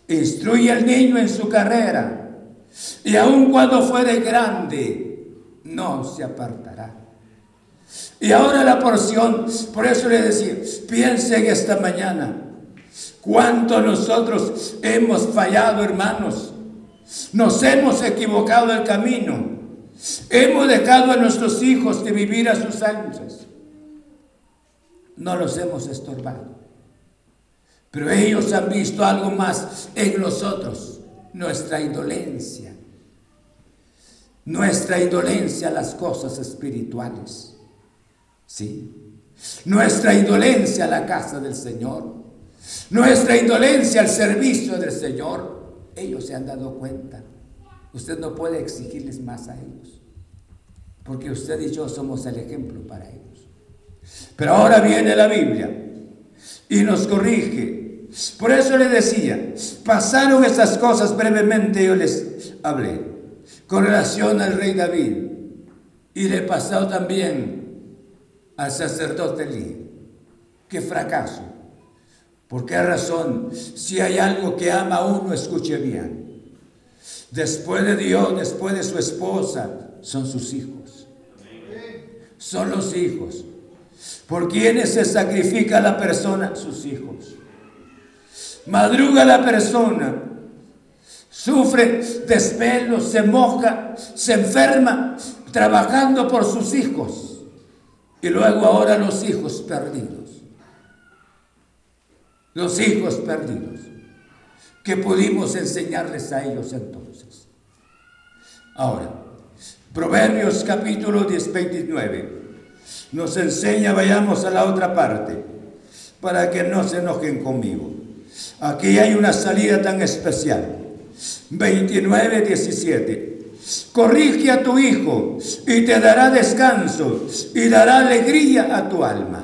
Instruye al niño en su carrera y aun cuando fuere grande, no se apartará. Y ahora la porción, por eso le decía, piense en esta mañana, cuánto nosotros hemos fallado, hermanos. Nos hemos equivocado el camino. Hemos dejado a nuestros hijos de vivir a sus anchas. No los hemos estorbado. Pero ellos han visto algo más en nosotros nuestra indolencia, nuestra indolencia a las cosas espirituales, ¿sí? Nuestra indolencia a la casa del Señor, nuestra indolencia al servicio del Señor, ellos se han dado cuenta. Usted no puede exigirles más a ellos, porque usted y yo somos el ejemplo para ellos. Pero ahora viene la Biblia y nos corrige por eso le decía, pasaron estas cosas brevemente, yo les hablé, con relación al rey David, y le pasó también al sacerdote Lee. Qué fracaso. ¿Por qué razón? Si hay algo que ama a uno, escuche bien. Después de Dios, después de su esposa, son sus hijos. Son los hijos. ¿Por quienes se sacrifica la persona? Sus hijos madruga la persona, sufre desvelos, se moja, se enferma, trabajando por sus hijos. Y luego ahora los hijos perdidos. Los hijos perdidos. ¿Qué pudimos enseñarles a ellos entonces? Ahora, Proverbios capítulo 10, 29 nos enseña, vayamos a la otra parte, para que no se enojen conmigo. Aquí hay una salida tan especial. 29, 17. Corrige a tu hijo y te dará descanso y dará alegría a tu alma.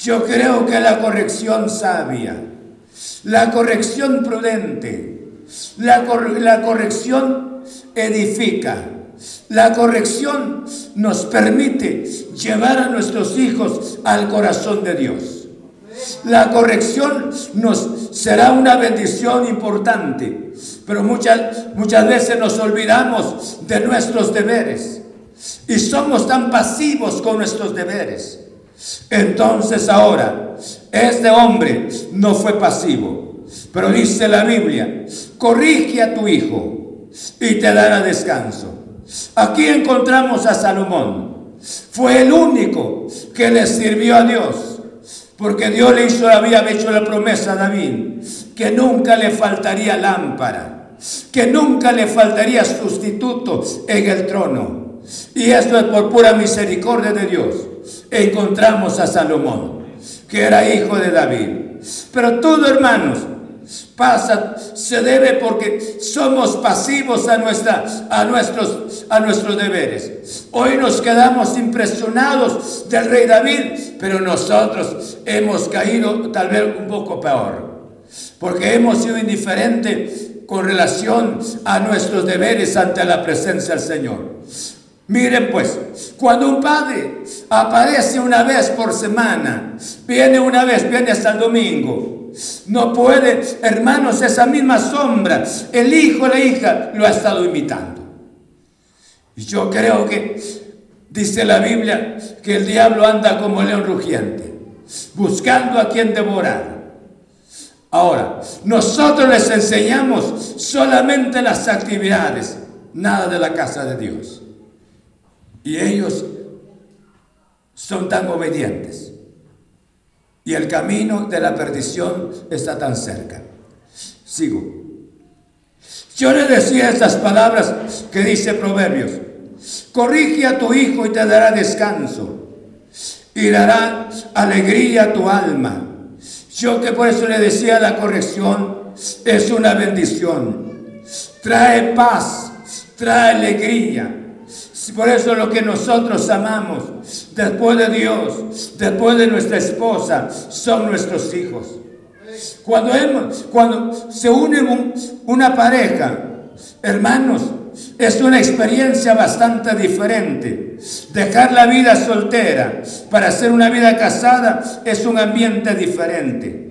Yo creo que la corrección sabia, la corrección prudente, la, la corrección edifica, la corrección nos permite llevar a nuestros hijos al corazón de Dios. La corrección nos será una bendición importante, pero muchas, muchas veces nos olvidamos de nuestros deberes y somos tan pasivos con nuestros deberes. Entonces ahora, este hombre no fue pasivo, pero dice la Biblia, corrige a tu hijo y te dará descanso. Aquí encontramos a Salomón. Fue el único que le sirvió a Dios porque Dios le hizo, había hecho la promesa a David, que nunca le faltaría lámpara, que nunca le faltaría sustituto en el trono. Y esto es por pura misericordia de Dios. Encontramos a Salomón, que era hijo de David. Pero todo, hermanos, pasa, se debe porque somos pasivos a, nuestra, a, nuestros, a nuestros deberes. Hoy nos quedamos impresionados del rey David, pero nosotros hemos caído tal vez un poco peor, porque hemos sido indiferentes con relación a nuestros deberes ante la presencia del Señor. Miren pues, cuando un padre aparece una vez por semana, viene una vez, viene hasta el domingo, no puede, hermanos, esa misma sombra, el hijo la hija lo ha estado imitando. Y yo creo que, dice la Biblia, que el diablo anda como león rugiente, buscando a quien devorar. Ahora, nosotros les enseñamos solamente las actividades, nada de la casa de Dios. Y ellos son tan obedientes. Y el camino de la perdición está tan cerca. Sigo. Yo le decía estas palabras que dice Proverbios. Corrige a tu hijo y te dará descanso. Y dará alegría a tu alma. Yo que por eso le decía la corrección es una bendición. Trae paz, trae alegría. Por eso lo que nosotros amamos, después de Dios, después de nuestra esposa, son nuestros hijos. Cuando, hemos, cuando se une una pareja, hermanos, es una experiencia bastante diferente. Dejar la vida soltera para hacer una vida casada es un ambiente diferente.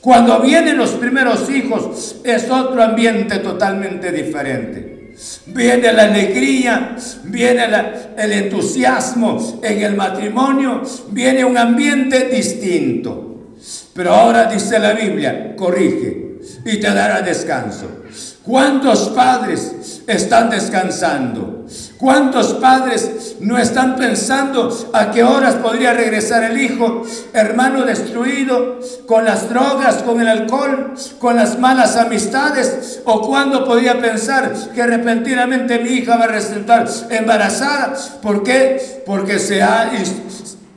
Cuando vienen los primeros hijos es otro ambiente totalmente diferente. Viene la alegría, viene el entusiasmo en el matrimonio, viene un ambiente distinto. Pero ahora dice la Biblia, corrige y te dará descanso. ¿Cuántos padres están descansando? ¿Cuántos padres no están pensando a qué horas podría regresar el hijo, hermano destruido, con las drogas, con el alcohol, con las malas amistades? ¿O cuándo podría pensar que repentinamente mi hija va a resultar embarazada? ¿Por qué? Porque se ha,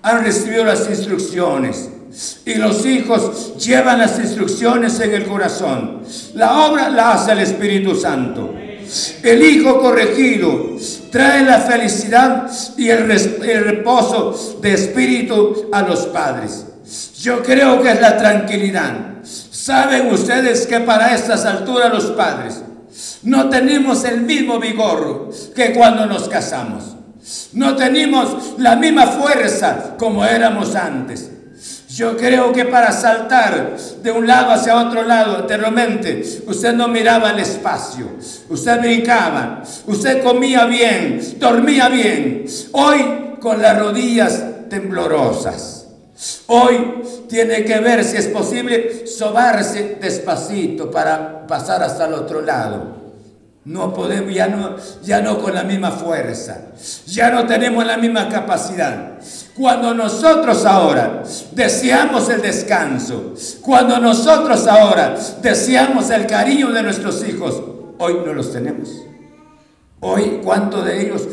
han recibido las instrucciones. Y los hijos llevan las instrucciones en el corazón. La obra la hace el Espíritu Santo. El Hijo corregido trae la felicidad y el, reposo de espíritu a los padres. Yo creo que es la tranquilidad. Saben ustedes que para estas alturas los padres no tenemos el mismo vigor que cuando nos casamos. No tenemos la misma fuerza como éramos antes. Yo creo que para saltar de un lado hacia otro lado anteriormente, usted no miraba el espacio, usted brincaba, usted comía bien, dormía bien. Hoy con las rodillas temblorosas. Hoy tiene que ver si es posible sobarse despacito para pasar hasta el otro lado. No podemos, ya no, ya no con la misma fuerza, ya no tenemos la misma capacidad. Cuando nosotros ahora deseamos el descanso, cuando nosotros ahora deseamos el cariño de nuestros hijos, hoy no los tenemos. Hoy, ¿cuántos de ellos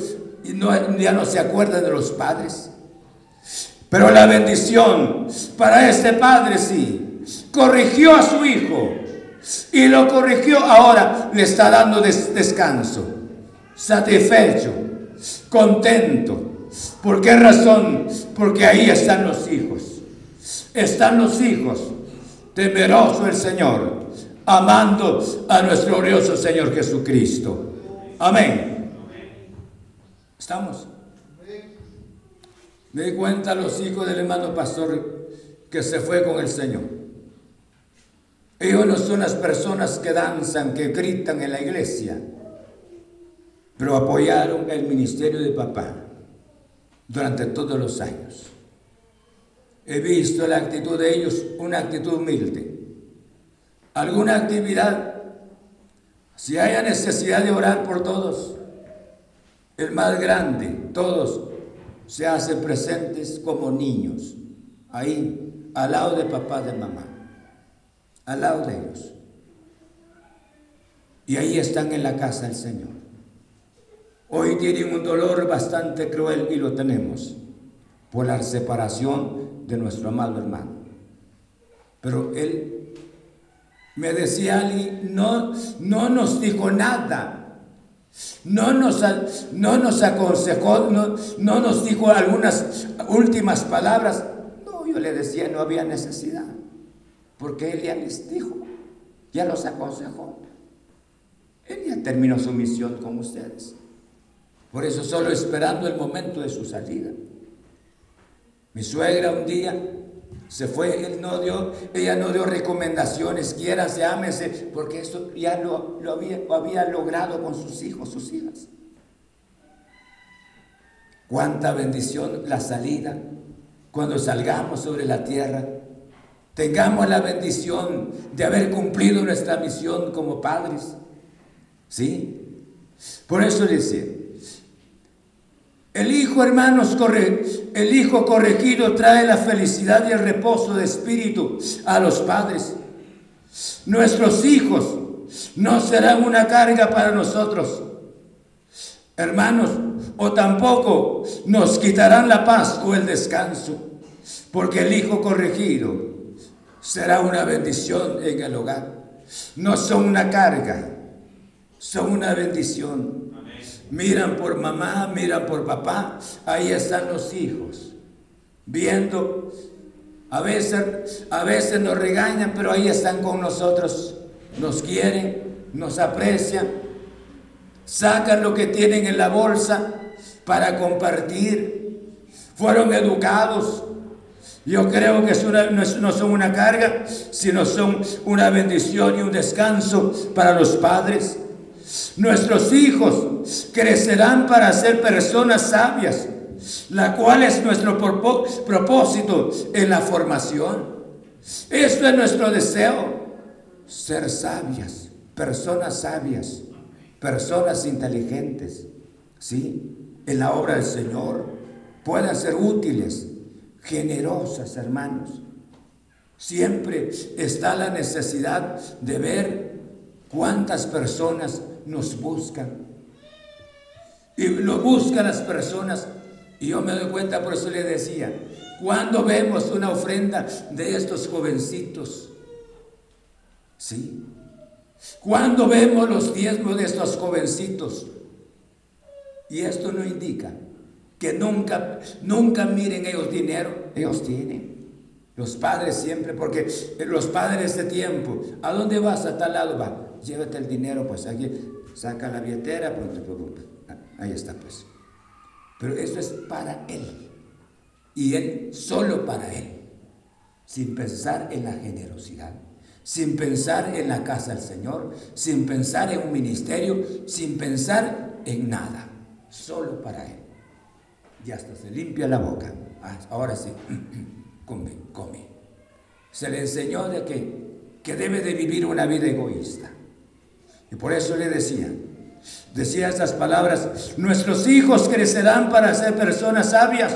ya no se acuerdan de los padres? Pero la bendición para este padre sí, corrigió a su hijo y lo corrigió, ahora le está dando descanso, satisfecho, contento. ¿Por qué razón? Porque ahí están los hijos. Están los hijos, temeroso el Señor, amando a nuestro glorioso Señor Jesucristo. Amén. ¿Estamos? Me di cuenta los hijos del hermano pastor que se fue con el Señor. Ellos no son las personas que danzan, que gritan en la iglesia, pero apoyaron el ministerio de papá durante todos los años. He visto la actitud de ellos, una actitud humilde. Alguna actividad, si haya necesidad de orar por todos, el más grande, todos se hacen presentes como niños, ahí, al lado de papá, de mamá, al lado de ellos. Y ahí están en la casa del Señor. Hoy tienen un dolor bastante cruel y lo tenemos por la separación de nuestro amado hermano. Pero él me decía no, no nos dijo nada, no nos, no nos aconsejó, no, no nos dijo algunas últimas palabras. No, yo le decía, no había necesidad, porque él ya les dijo, ya los aconsejó. Él ya terminó su misión con ustedes. Por eso solo esperando el momento de su salida. Mi suegra un día se fue, él no dio, ella no dio recomendaciones, quiérase, ámese, porque eso ya lo, había, lo había logrado con sus hijos, sus hijas. Cuánta bendición la salida, cuando salgamos sobre la tierra, tengamos la bendición de haber cumplido nuestra misión como padres. ¿Sí? Por eso dice, El hijo, hermanos, corre, el hijo corregido trae la felicidad y el reposo de espíritu a los padres. Nuestros hijos no serán una carga para nosotros, hermanos, o tampoco nos quitarán la paz o el descanso, porque el hijo corregido será una bendición en el hogar. No son una carga, son una bendición miran por mamá, miran por papá, ahí están los hijos, viendo. A veces, a veces nos regañan, pero ahí están con nosotros, nos quieren, nos aprecian, sacan lo que tienen en la bolsa para compartir, fueron educados. Yo creo que no son una carga, sino son una bendición y un descanso para los padres. Nuestros hijos crecerán para ser personas sabias, la cual es nuestro propósito en la formación. Esto es nuestro deseo, ser sabias, personas sabias, personas inteligentes, ¿sí? En la obra del Señor puedan ser útiles, generosas, hermanos. Siempre está la necesidad de ver cuántas personas nos buscan. Y lo buscan las personas. Y yo me doy cuenta, por eso le decía, cuando vemos una ofrenda de estos jovencitos, ¿sí? Cuando vemos los diezmos de estos jovencitos, y esto no indica que nunca, nunca miren ellos dinero, ellos tienen. Los padres siempre, porque los padres de tiempo, ¿a dónde vas? A tal lado va, llévate el dinero, pues aquí, saca la billetera, pues Ahí está, pues. Pero eso es para Él. Y Él solo para Él. Sin pensar en la generosidad. Sin pensar en la casa del Señor. Sin pensar en un ministerio. Sin pensar en nada. Solo para Él. Y hasta se limpia la boca. Ah, ahora sí. come, come. Se le enseñó de que, que debe de vivir una vida egoísta. Y por eso le decía, decía estas palabras, nuestros hijos crecerán para ser personas sabias,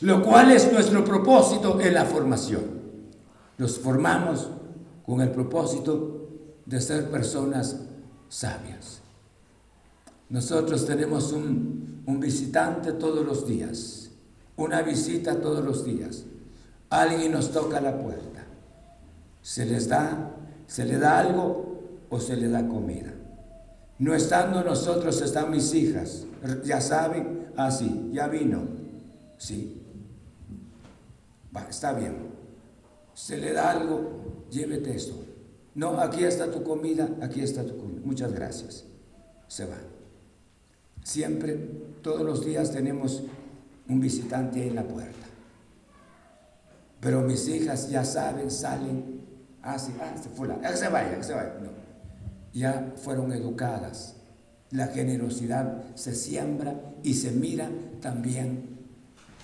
lo cual es nuestro propósito en la formación. Los formamos con el propósito de ser personas sabias. Nosotros tenemos un, un visitante todos los días, una visita todos los días. Alguien nos toca la puerta. Se les da, se le da algo o se le da comida. No estando nosotros, están mis hijas. Ya saben, ah, sí, ya vino. Sí. Va, está bien. Se le da algo, llévete esto. No, aquí está tu comida, aquí está tu comida. Muchas gracias. Se va. Siempre, todos los días tenemos un visitante en la puerta. Pero mis hijas ya saben, salen, ah, sí, ah, se fue la, que se vaya, que se vaya. No ya fueron educadas. La generosidad se siembra y se mira también.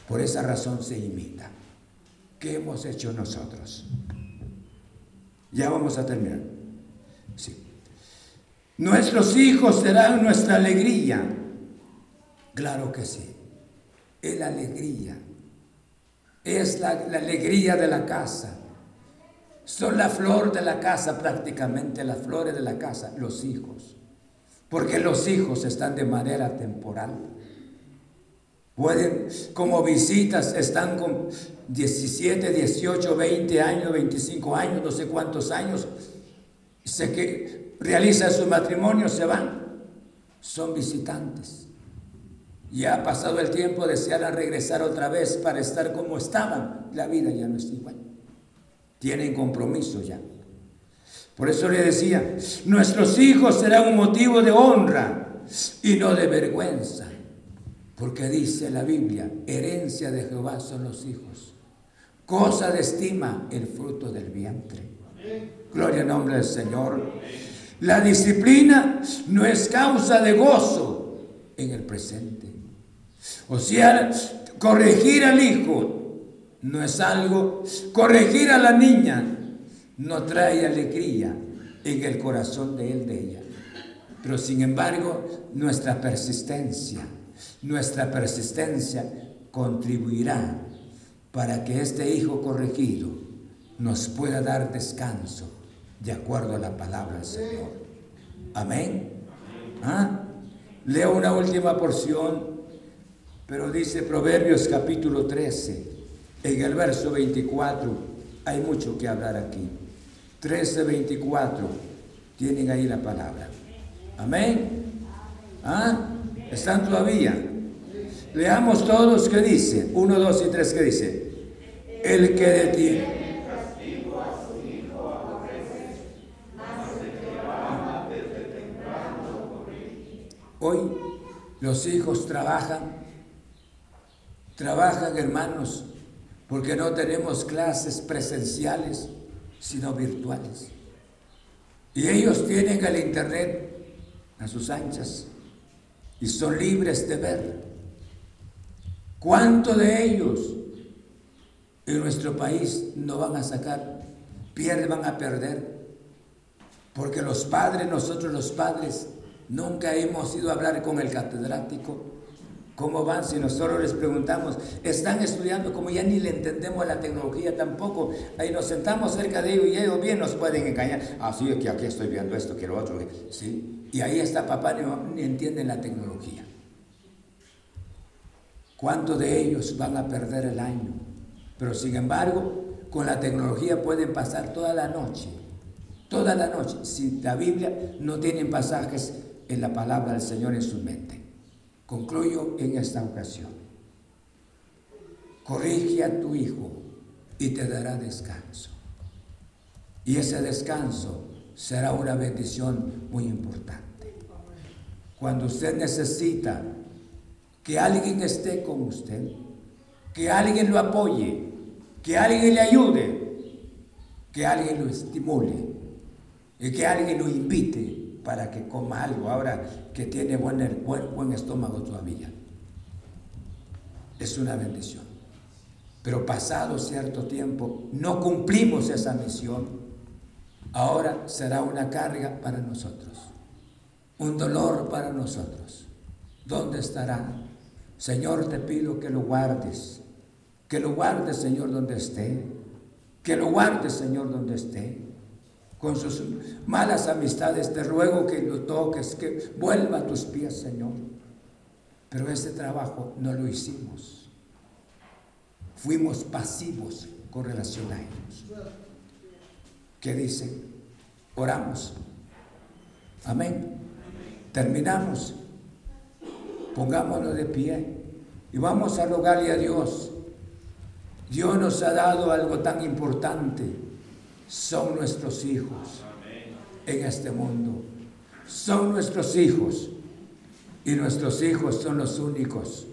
Por esa razón se imita. ¿Qué hemos hecho nosotros? Ya vamos a terminar. Sí. Nuestros hijos serán nuestra alegría. Claro que sí. Es la alegría. Es la, la alegría de la casa son la flor de la casa, prácticamente las flores de la casa, los hijos. Porque los hijos están de manera temporal. Pueden, como visitas, están con 17, 18, 20 años, 25 años, no sé cuántos años. Sé que realizan su matrimonio, se van. Son visitantes. Ya ha pasado el tiempo, desean regresar otra vez para estar como estaban. La vida ya no es igual tienen compromiso ya. Por eso le decía, nuestros hijos serán un motivo de honra y no de vergüenza. Porque dice la Biblia, herencia de Jehová son los hijos. Cosa de estima el fruto del vientre. Gloria al nombre del Señor. La disciplina no es causa de gozo en el presente. O sea, corregir al hijo no es algo, corregir a la niña no trae alegría en el corazón de él, de ella. Pero sin embargo, nuestra persistencia, Nuestra persistencia contribuirá para que este Hijo corregido nos pueda dar descanso de acuerdo a la palabra del Señor. Amén. ¿Ah? Leo una última porción, pero dice Proverbios capítulo 13, en el verso 24, hay mucho que hablar aquí. 13, 24, tienen ahí la palabra. Amén. ¿Ah? ¿Están todavía? Leamos todos qué dice. Uno, dos y tres, ¿qué dice? El que detiene. Hoy los hijos trabajan, trabajan hermanos, porque no tenemos clases presenciales, sino virtuales. Y ellos tienen el Internet a sus anchas y son libres de ver. ¿Cuántos de ellos en nuestro país no van a sacar, pierden, van a perder? Porque los padres, nosotros los padres, nunca hemos ido a hablar con el catedrático. ¿Cómo van? Si nosotros les preguntamos, están estudiando, como ya ni le entendemos la tecnología tampoco, ahí nos sentamos cerca de ellos y ellos bien nos pueden engañar. Ah, sí, que aquí estoy viendo esto, que lo otro. Sí, y ahí está papá, ni, entienden la tecnología. ¿Cuántos de ellos van a perder el año? Pero sin embargo, con la tecnología pueden pasar toda la noche, toda la noche, si la Biblia no tiene pasajes en la palabra del Señor en su mente. Concluyo en esta ocasión. Corrige a tu hijo y te dará descanso. Y ese descanso será una bendición muy importante. Cuando usted necesita que alguien esté con usted, que alguien lo apoye, que alguien le ayude, que alguien lo estimule y que alguien lo invite para que coma algo ahora que tiene buen, buen, buen estómago todavía. Es una bendición. Pero pasado cierto tiempo no cumplimos esa misión, ahora será una carga para nosotros, un dolor para nosotros. ¿Dónde estará? Señor, te pido que lo guardes, que lo guardes, Señor, donde esté, que lo guardes, Señor, donde esté con sus malas amistades, te ruego que lo toques, que vuelva a tus pies, Señor. Pero ese trabajo no lo hicimos. Fuimos pasivos con relación a ellos. ¿Qué dice? Oramos. Amén. Terminamos. Pongámonos de pie y vamos a rogarle a Dios. Dios nos ha dado algo tan importante son nuestros hijos en este mundo. Son nuestros hijos y nuestros hijos son los únicos.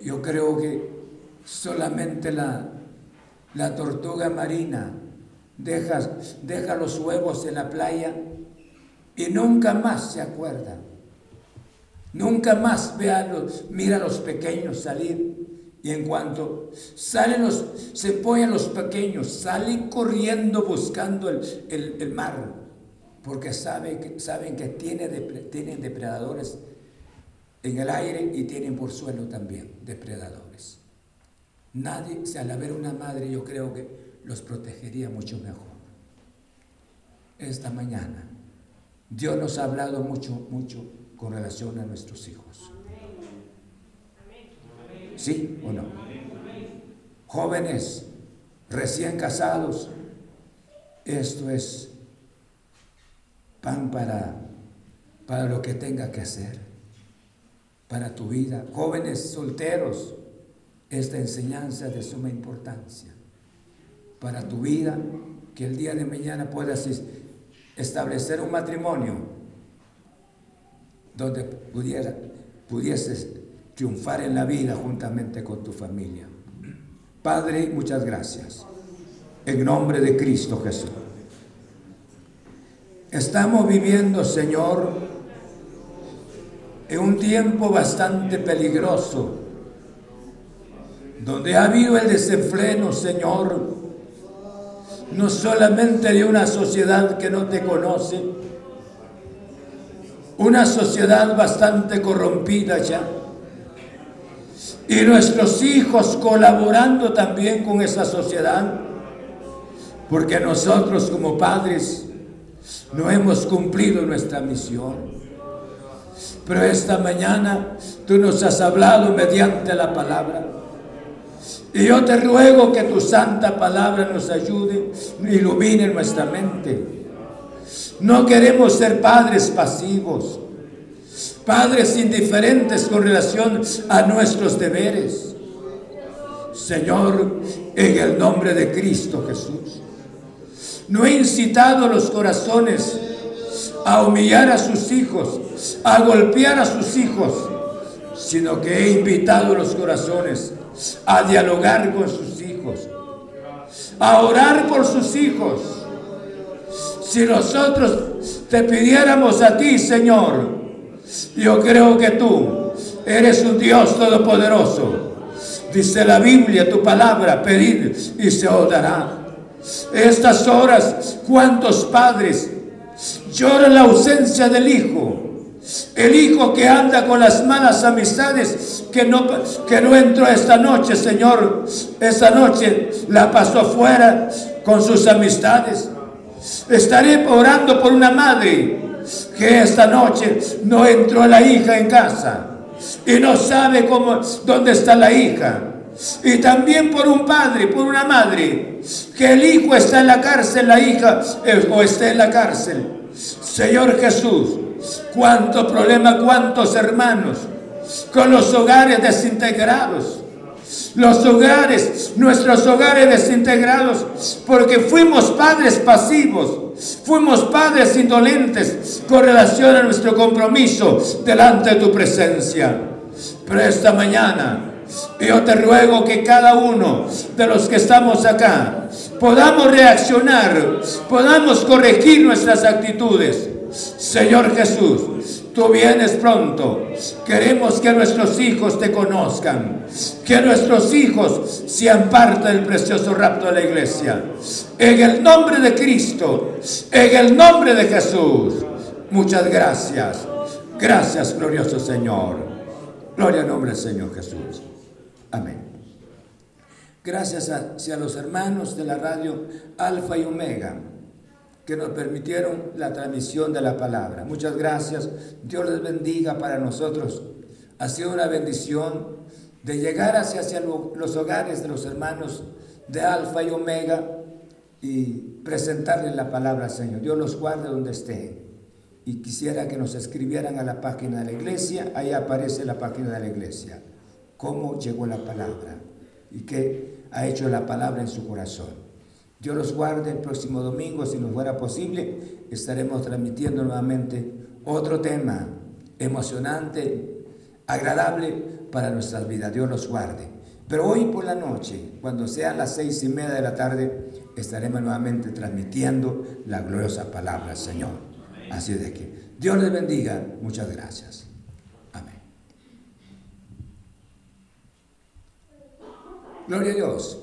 Yo creo que solamente la, la tortuga marina deja, deja los huevos en la playa y nunca más se acuerda. Nunca más ve a los, mira a los pequeños salir y en cuanto salen los, se ponen los pequeños, salen corriendo buscando el, mar, porque saben que, saben que tiene, tienen depredadores en el aire y tienen por suelo también depredadores. Nadie, o al haber una madre, yo creo que los protegería mucho mejor. Esta mañana, Dios nos ha hablado mucho, mucho con relación a nuestros hijos. ¿Sí o no? Jóvenes recién casados, esto es pan para, para lo que tenga que hacer, para tu vida. Jóvenes solteros, esta enseñanza de suma importancia para tu vida, que el día de mañana puedas establecer un matrimonio donde pudiera, pudieses triunfar en la vida juntamente con tu familia. Padre, muchas gracias. En nombre de Cristo Jesús. Estamos viviendo, Señor, en un tiempo bastante peligroso, donde ha habido el desenfreno, Señor, no solamente de una sociedad que no te conoce, una sociedad bastante corrompida ya. Y nuestros hijos colaborando también con esa sociedad, porque nosotros como padres no hemos cumplido nuestra misión. Pero esta mañana tú nos has hablado mediante la palabra. Y yo te ruego que tu santa palabra nos ayude, ilumine nuestra mente. No queremos ser padres pasivos, padres indiferentes con relación a nuestros deberes. Señor, en el nombre de Cristo Jesús, no he incitado los corazones a humillar a sus hijos, a golpear a sus hijos, sino que he invitado los corazones a dialogar con sus hijos, a orar por sus hijos. Si nosotros te pidiéramos a ti, Señor, yo creo que tú eres un Dios todopoderoso. Dice la Biblia, tu palabra, pedir y se os dará. Estas horas, ¿cuántos padres lloran la ausencia del Hijo? El hijo que anda con las malas amistades, que no, que no entró esta noche, Señor, esta noche la pasó fuera con sus amistades. Estaré orando por una madre que esta noche no entró la hija en casa y no sabe cómo, dónde está la hija. Y también por un padre, por una madre, que el hijo está en la cárcel, la hija eh, o está en la cárcel. Señor Jesús, cuánto problema, cuántos hermanos con los hogares desintegrados. Los hogares, nuestros hogares desintegrados, porque fuimos padres pasivos, fuimos padres indolentes con relación a nuestro compromiso delante de tu presencia. Pero esta mañana yo te ruego que cada uno de los que estamos acá podamos reaccionar, podamos corregir nuestras actitudes Señor Jesús, tú vienes pronto. Queremos que nuestros hijos te conozcan, que nuestros hijos sean parte del precioso rapto de la iglesia. En el nombre de Cristo, en el nombre de Jesús. Muchas gracias. Gracias, glorioso Señor. Gloria al nombre del Señor Jesús. Amén. Gracias a, a los hermanos de la radio Alfa y Omega que nos permitieron la transmisión de la palabra. Muchas gracias. Dios les bendiga para nosotros. Ha sido una bendición de llegar hacia, hacia los hogares de los hermanos de Alfa y Omega y presentarles la palabra, Señor. Dios los guarde donde estén. Y quisiera que nos escribieran a la página de la iglesia. Ahí aparece la página de la iglesia. Cómo llegó la palabra y qué ha hecho la palabra en su corazón. Dios los guarde el próximo domingo, si nos fuera posible, estaremos transmitiendo nuevamente otro tema emocionante, agradable para nuestras vidas. Dios los guarde. Pero hoy por la noche, cuando sean las seis y media de la tarde, estaremos nuevamente transmitiendo la gloriosa palabra Señor. Así de que Dios les bendiga. Muchas gracias. Amén. Gloria a Dios.